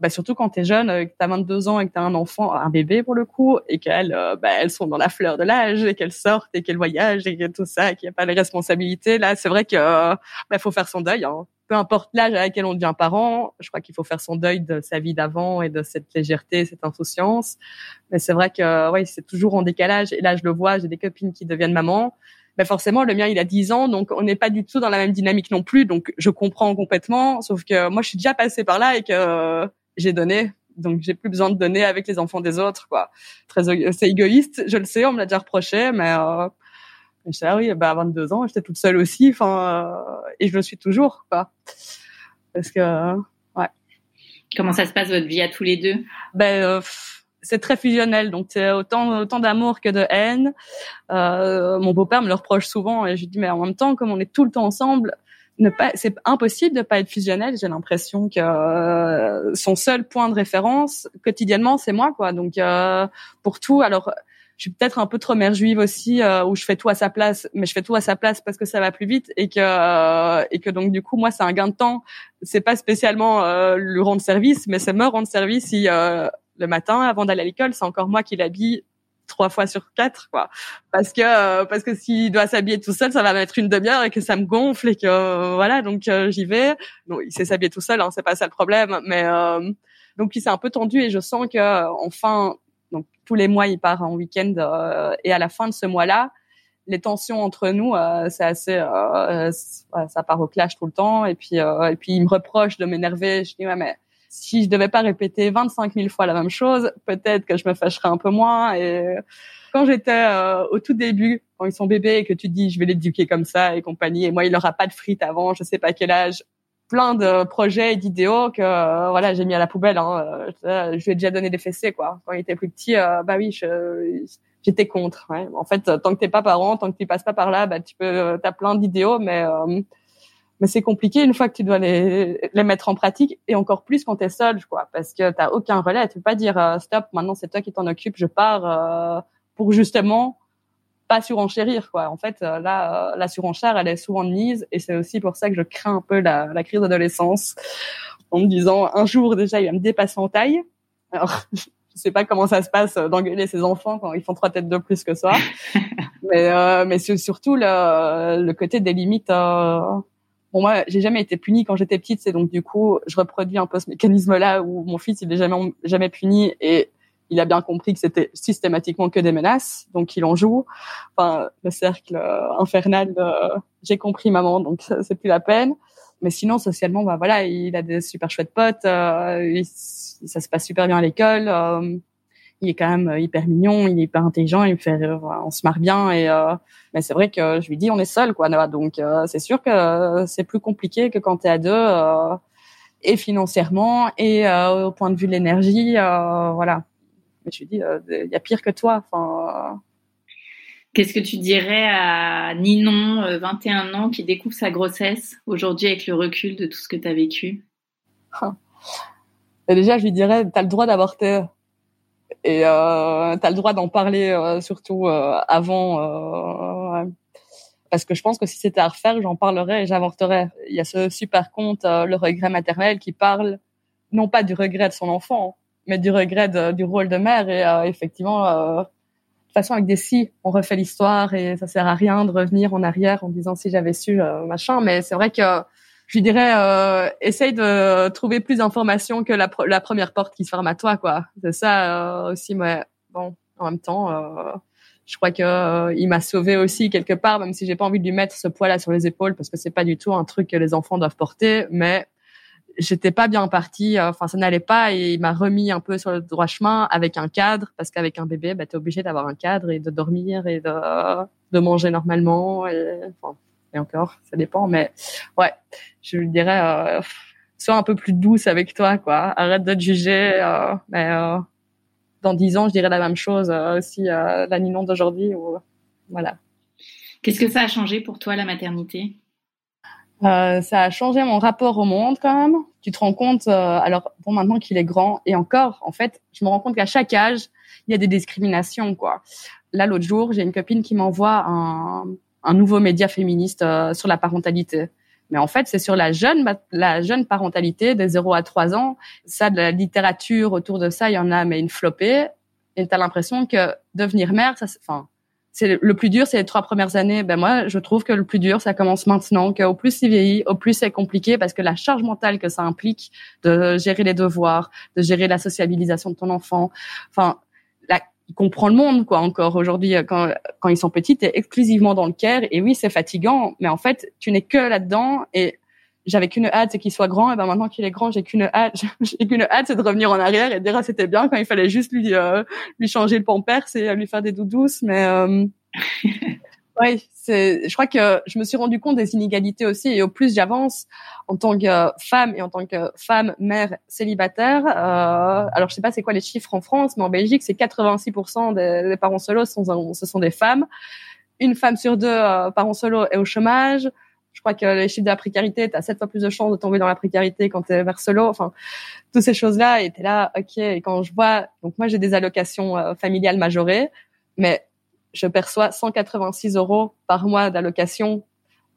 Speaker 2: bah, surtout quand tu es jeune, euh, que tu as 22 ans et que tu as un enfant, un bébé pour le coup, et qu'elles euh, bah, elles sont dans la fleur de l'âge et qu'elles sortent et qu'elles voyagent et que tout ça, qu'il n'y a pas les responsabilités. Là, c'est vrai que bah, faut faire son deuil. Hein. Peu importe l'âge à laquelle on devient parent, je crois qu'il faut faire son deuil de sa vie d'avant et de cette légèreté, cette insouciance. Mais c'est vrai que oui, c'est toujours en décalage. Et là, je le vois, j'ai des copines qui deviennent mamans ben forcément le mien il a 10 ans donc on n'est pas du tout dans la même dynamique non plus donc je comprends complètement sauf que moi je suis déjà passée par là et que j'ai donné. Donc j'ai plus besoin de donner avec les enfants des autres, quoi. Très, c'est égoïste, je le sais, on me l'a déjà reproché, mais euh, je sais, ah oui, bah à 22 ans, j'étais toute seule aussi, enfin, euh, et je le suis toujours, quoi. Parce que, ouais.
Speaker 3: Comment ça se passe votre vie à tous les deux?
Speaker 2: Ben, euh, c'est très fusionnel, donc c'est autant autant d'amour que de haine. Euh, mon beau-père me le reproche souvent, et je lui dis mais en même temps, comme on est tout le temps ensemble, pas, c'est impossible de pas être fusionnel. J'ai l'impression que euh, son seul point de référence quotidiennement, c'est moi, quoi. Donc euh, pour tout, alors je suis peut-être un peu trop mère juive aussi, euh, où je fais tout à sa place, mais je fais tout à sa place parce que ça va plus vite et que et que donc du coup moi c'est un gain de temps. C'est pas spécialement le rendre service, mais c'est me rendre service si le matin avant d'aller à l'école, c'est encore moi qui l'habille trois fois sur quatre, quoi. Parce que euh, parce que s'il doit s'habiller tout seul, ça va mettre une demi-heure et que ça me gonfle et que euh, voilà, donc euh, j'y vais. Non, il sait s'habiller tout seul, hein, c'est pas ça le problème, mais donc il s'est un peu tendu et je sens que enfin, donc tous les mois il part en week-end et à la fin de ce mois-là, les tensions entre nous, c'est assez, ça part au clash tout le temps et puis et puis il me reproche de m'énerver. Je dis ouais mais si je devais pas répéter 25 000 fois la même chose, peut-être que je me fâcherais un peu moins. Et quand j'étais euh, au tout début, quand ils sont bébés et que tu dis je vais l'éduquer comme ça et compagnie, et moi il aura pas de frites avant, je sais pas quel âge, plein de projets et d'idéaux que euh, voilà j'ai mis à la poubelle. Hein. Euh, je lui ai déjà donné des fessées quoi. Quand il était plus petit, bah oui, j'étais contre. Ouais. En fait, tant que t'es pas parent, tant que tu passes pas par là, bah tu peux, t'as plein d'idéaux, mais mais c'est compliqué une fois que tu dois les, les mettre en pratique et encore plus quand tu es seul quoi. Parce que tu aucun relais. Tu peux pas dire euh, stop maintenant c'est toi qui t'en occupe je pars euh, pour justement pas surenchérir quoi. En fait euh, là la surenchère elle est souvent de mise et c'est aussi pour ça que je crains un peu la, la crise d'adolescence en me disant un jour déjà il va me dépasser en taille. Alors je sais pas comment ça se passe d'engueuler ses enfants quand ils font trois têtes de plus que soi. Mais euh, mais c'est surtout le, le côté des limites Bon, moi, j'ai jamais été punie quand j'étais petite, c'est donc du coup, je reproduis un peu ce mécanisme-là où mon fils, il est jamais, jamais puni et il a bien compris que c'était systématiquement que des menaces, donc il en joue. Enfin, le cercle euh, infernal de j'ai compris maman, donc c'est plus la peine. Mais sinon, socialement, bah voilà, il a des super chouettes potes, euh, ça se passe super bien à l'école. Euh, il est quand même euh, hyper mignon, il est hyper intelligent, il me fait, on se marre bien et euh, mais c'est vrai que je lui dis on est seul quoi, donc euh, c'est sûr que c'est plus compliqué que quand tu es à deux euh, et financièrement et au point de vue de l'énergie, voilà. Mais je lui dis il y a pire que toi, enfin.
Speaker 3: Qu'est-ce que tu dirais à Ninon, 21 ans, qui découvre sa grossesse aujourd'hui avec le recul de tout ce que tu as vécu
Speaker 2: Déjà, je lui dirais, tu as le droit d'avorter et euh, tu le droit d'en parler euh, surtout euh, avant euh, parce que je pense que si c'était à refaire j'en parlerais et j'avorterais il y a ce super conte le regret maternel qui parle non pas du regret de son enfant mais du regret du rôle de mère. Et effectivement de toute façon avec des si on refait l'histoire et ça sert à rien de revenir en arrière en disant si j'avais su machin. Mais c'est vrai que je dirais, euh, essaye de trouver plus d'informations que la, la, première porte qui se ferme à toi, quoi. C'est ça euh, aussi, mais bon, en même temps, euh, je crois que euh, il m'a sauvé aussi quelque part, même si j'ai pas envie de lui mettre ce poids-là sur les épaules parce que c'est pas du tout un truc que les enfants doivent porter. Mais j'étais pas bien partie, euh, enfin ça n'allait pas et il m'a remis un peu sur le droit chemin avec un cadre parce qu'avec un bébé, bah, tu es obligé d'avoir un cadre et de dormir et de, de manger normalement et, et encore, ça dépend. Mais ouais, je lui dirais, euh, sois un peu plus douce avec toi, quoi. Arrête de te juger. Euh, mais dans dix ans, je dirais la même chose euh, aussi euh, la Ninon d'aujourd'hui. Voilà.
Speaker 3: Qu'est-ce que ça a changé pour toi, la maternité?
Speaker 2: Euh, ça a changé mon rapport au monde quand même. Tu te rends compte, alors bon maintenant qu'il est grand et encore, en fait, je me rends compte qu'à chaque âge, il y a des discriminations quoi. Là l'autre jour, j'ai une copine qui m'envoie un, un nouveau média féministe sur la parentalité. Mais en fait, c'est sur la jeune, la jeune parentalité des 0 à 3 ans. Ça, de la littérature autour de ça, il y en a, mais une flopée. Et tu as l'impression que devenir mère, ça, enfin, c'est le plus dur, c'est les trois premières années. Ben moi, je trouve que le plus dur, ça commence maintenant. Qu'au plus c'est vieillit, au plus c'est compliqué parce que la charge mentale que ça implique de gérer les devoirs, de gérer la sociabilisation de ton enfant. Enfin, il comprend le monde quoi encore aujourd'hui euh, quand quand ils sont petits t'es exclusivement dans le care. Et oui c'est fatigant mais en fait tu n'es que là-dedans. Et j'avais qu'une hâte c'est qu'il soit grand. Et ben maintenant qu'il est grand j'ai qu'une hâte j'ai qu'une hâte c'est de revenir en arrière. Et de dire ah, c'était bien quand il fallait juste lui euh, lui changer le pampers et lui faire des doudous. Mais euh, Oui, Je crois que je me suis rendu compte des inégalités aussi, et au plus j'avance en tant que femme et en tant que femme mère célibataire. Euh, alors je sais pas c'est quoi les chiffres en France, mais en Belgique c'est 86% des, parents solos sont, ce sont des femmes. Une femme sur deux euh, parents solos est au chômage. Je crois que les chiffres de la précarité, tu as sept fois plus de chances de tomber dans la précarité quand tu es vers solo. Enfin, toutes ces choses-là, et tu là, ok. Et quand je vois, donc moi j'ai des allocations euh, familiales majorées, mais je perçois 186 euros par mois d'allocation.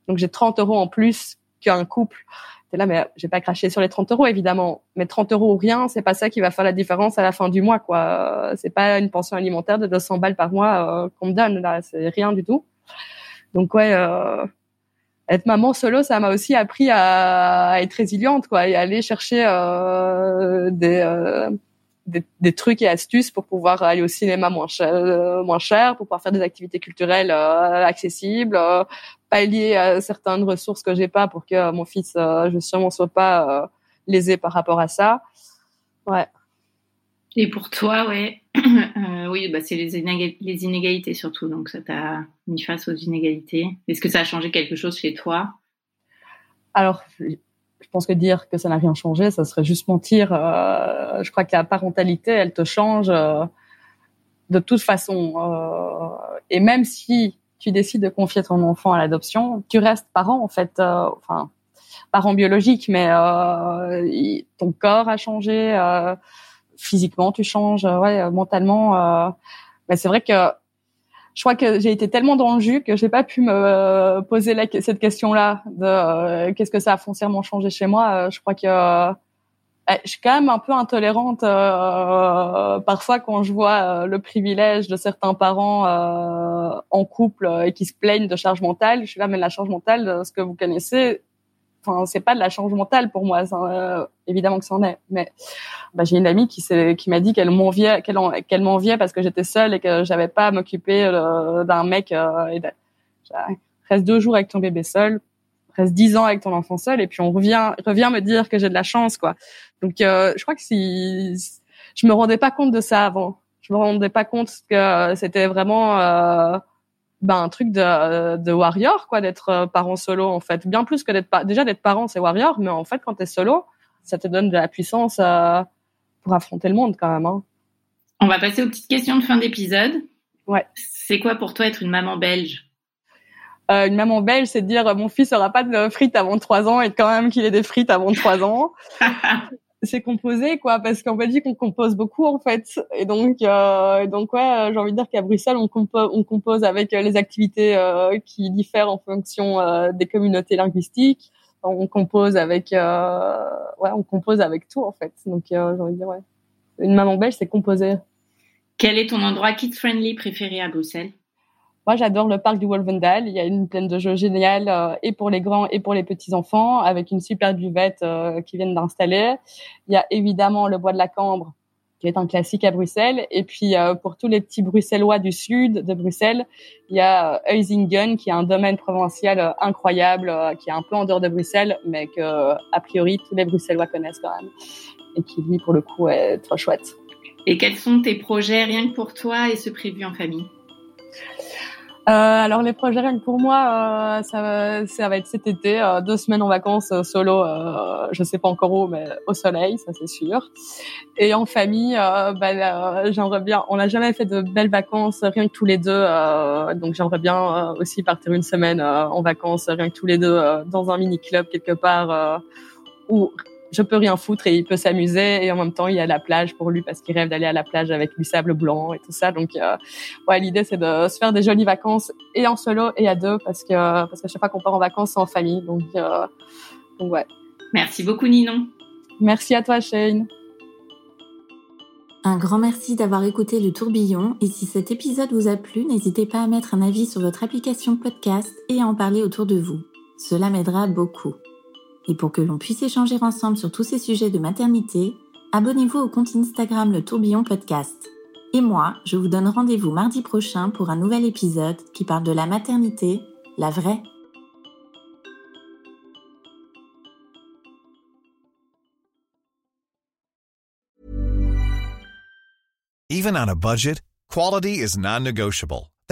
Speaker 2: Donc j'ai 30 euros en plus qu'un couple. C'est là, mais j'ai pas craché sur les 30 euros évidemment. Mais 30 euros ou rien, c'est pas ça qui va faire la différence à la fin du mois, quoi. C'est pas une pension alimentaire de 200 balles par mois euh, qu'on me donne là, c'est rien du tout. Donc ouais, euh, être maman solo, ça m'a aussi appris à, être résiliente, quoi, et aller chercher euh, des des, trucs et astuces pour pouvoir aller au cinéma moins cher, euh, moins cher pour pouvoir faire des activités culturelles euh, accessibles, euh, pallier à certaines ressources que j'ai pas pour que mon fils, je sûrement soit pas lésé par rapport à ça. Ouais.
Speaker 3: Et pour toi, ouais, oui, bah c'est les, les inégalités surtout, donc ça t'a mis face aux inégalités. Est-ce que ça a changé quelque chose chez toi?
Speaker 2: Alors, je pense que dire que ça n'a rien changé, ça serait juste mentir. Euh, je crois que la parentalité, elle te change euh, de toute façon. Euh, et même si tu décides de confier ton enfant à l'adoption, tu restes parent en fait. enfin, parent biologique, mais ton corps a changé. physiquement, tu changes. ouais, mentalement. mais c'est vrai que je crois que j'ai été tellement dans le jus que j'ai pas pu me euh, poser cette question-là de euh, qu'est-ce que ça a foncièrement changé chez moi. Euh, je crois que je suis quand même un peu intolérante parfois quand je vois le privilège de certains parents en couple et qui se plaignent de charge mentale. Je suis là, mais la charge mentale, ce que vous connaissez, enfin c'est pas de la charge mentale pour moi euh, évidemment que c'en est mais bah, j'ai une amie qui qui m'a dit qu'elle m'enviait qu'elle m'enviait parce que j'étais seule et que j'avais pas à m'occuper euh, d'un mec euh, et reste deux jours avec ton bébé seul reste dix ans avec ton enfant seul et puis on revient revient me dire que j'ai de la chance quoi. Donc je crois que si je me rendais pas compte de ça avant. Je me rendais pas compte que c'était vraiment ben, un truc de, de warrior, quoi, d'être euh, parent solo, en fait. Bien plus que d'être déjà d'être parent, c'est warrior, mais en fait, quand t'es solo, ça te donne de la puissance euh, pour affronter le monde, quand même. Hein.
Speaker 3: On va passer aux petites questions de fin d'épisode.
Speaker 2: Ouais.
Speaker 3: C'est quoi pour toi être une maman belge?
Speaker 2: Euh, une maman belge, c'est de dire mon fils aura pas de frites avant 3 ans et quand même qu'il ait des frites avant 3 ans. c'est composé quoi parce qu'en Belgique on compose beaucoup en fait. Et donc euh, donc ouais j'ai envie de dire qu'à Bruxelles on, on compose avec euh, les activités euh, qui diffèrent en fonction euh, des communautés linguistiques. On compose avec euh, ouais on compose avec tout en fait. Donc j'ai envie de dire ouais. Une maman belge c'est composer
Speaker 3: quel est ton endroit kids friendly préféré à Bruxelles?
Speaker 2: Moi, j'adore le parc du Wolvendal. Il y a une plaine de jeux géniale euh, et pour les grands et pour les petits enfants, avec une super buvette euh, qui viennent d'installer. Il y a évidemment le bois de la Cambre, qui est un classique à Bruxelles. Et puis pour tous les petits Bruxellois du sud de Bruxelles, il y a Heusingen qui est un domaine provincial incroyable, qui est un peu en dehors de Bruxelles, mais que a priori tous les Bruxellois connaissent quand même, et qui lui pour le coup est trop chouette.
Speaker 1: Et quels sont tes projets rien que pour toi et ce prévu en famille?
Speaker 2: Euh, alors les projets rien que pour moi, euh, ça, ça va être cet été, euh, deux semaines en vacances euh, solo, euh, je sais pas encore où, mais au soleil, ça c'est sûr. Et en famille, bah, j'aimerais bien. On n'a jamais fait de belles vacances rien que tous les deux, donc j'aimerais bien aussi partir une semaine en vacances rien que tous les deux dans un mini club quelque part où je peux rien foutre et il peut s'amuser et en même temps il y a la plage pour lui parce qu'il rêve d'aller à la plage avec du sable blanc et tout ça. Donc euh, ouais l'idée c'est de se faire des jolies vacances et en solo et à deux parce que parce que chaque fois qu'on part en vacances c'est en famille. Donc euh, donc ouais.
Speaker 1: Merci beaucoup Ninon.
Speaker 2: Merci à toi Shane.
Speaker 1: Un grand merci d'avoir écouté le tourbillon. Et si cet épisode vous a plu, n'hésitez pas à mettre un avis sur votre application podcast et à en parler autour de vous. Cela m'aidera beaucoup. Et pour que l'on puisse échanger ensemble sur tous ces sujets de maternité, abonnez-vous au compte Instagram Le Tourbillon Podcast. Et moi, je vous donne rendez-vous mardi prochain pour un nouvel épisode qui parle de la maternité, la vraie.
Speaker 4: Even on a budget, quality is non-negotiable.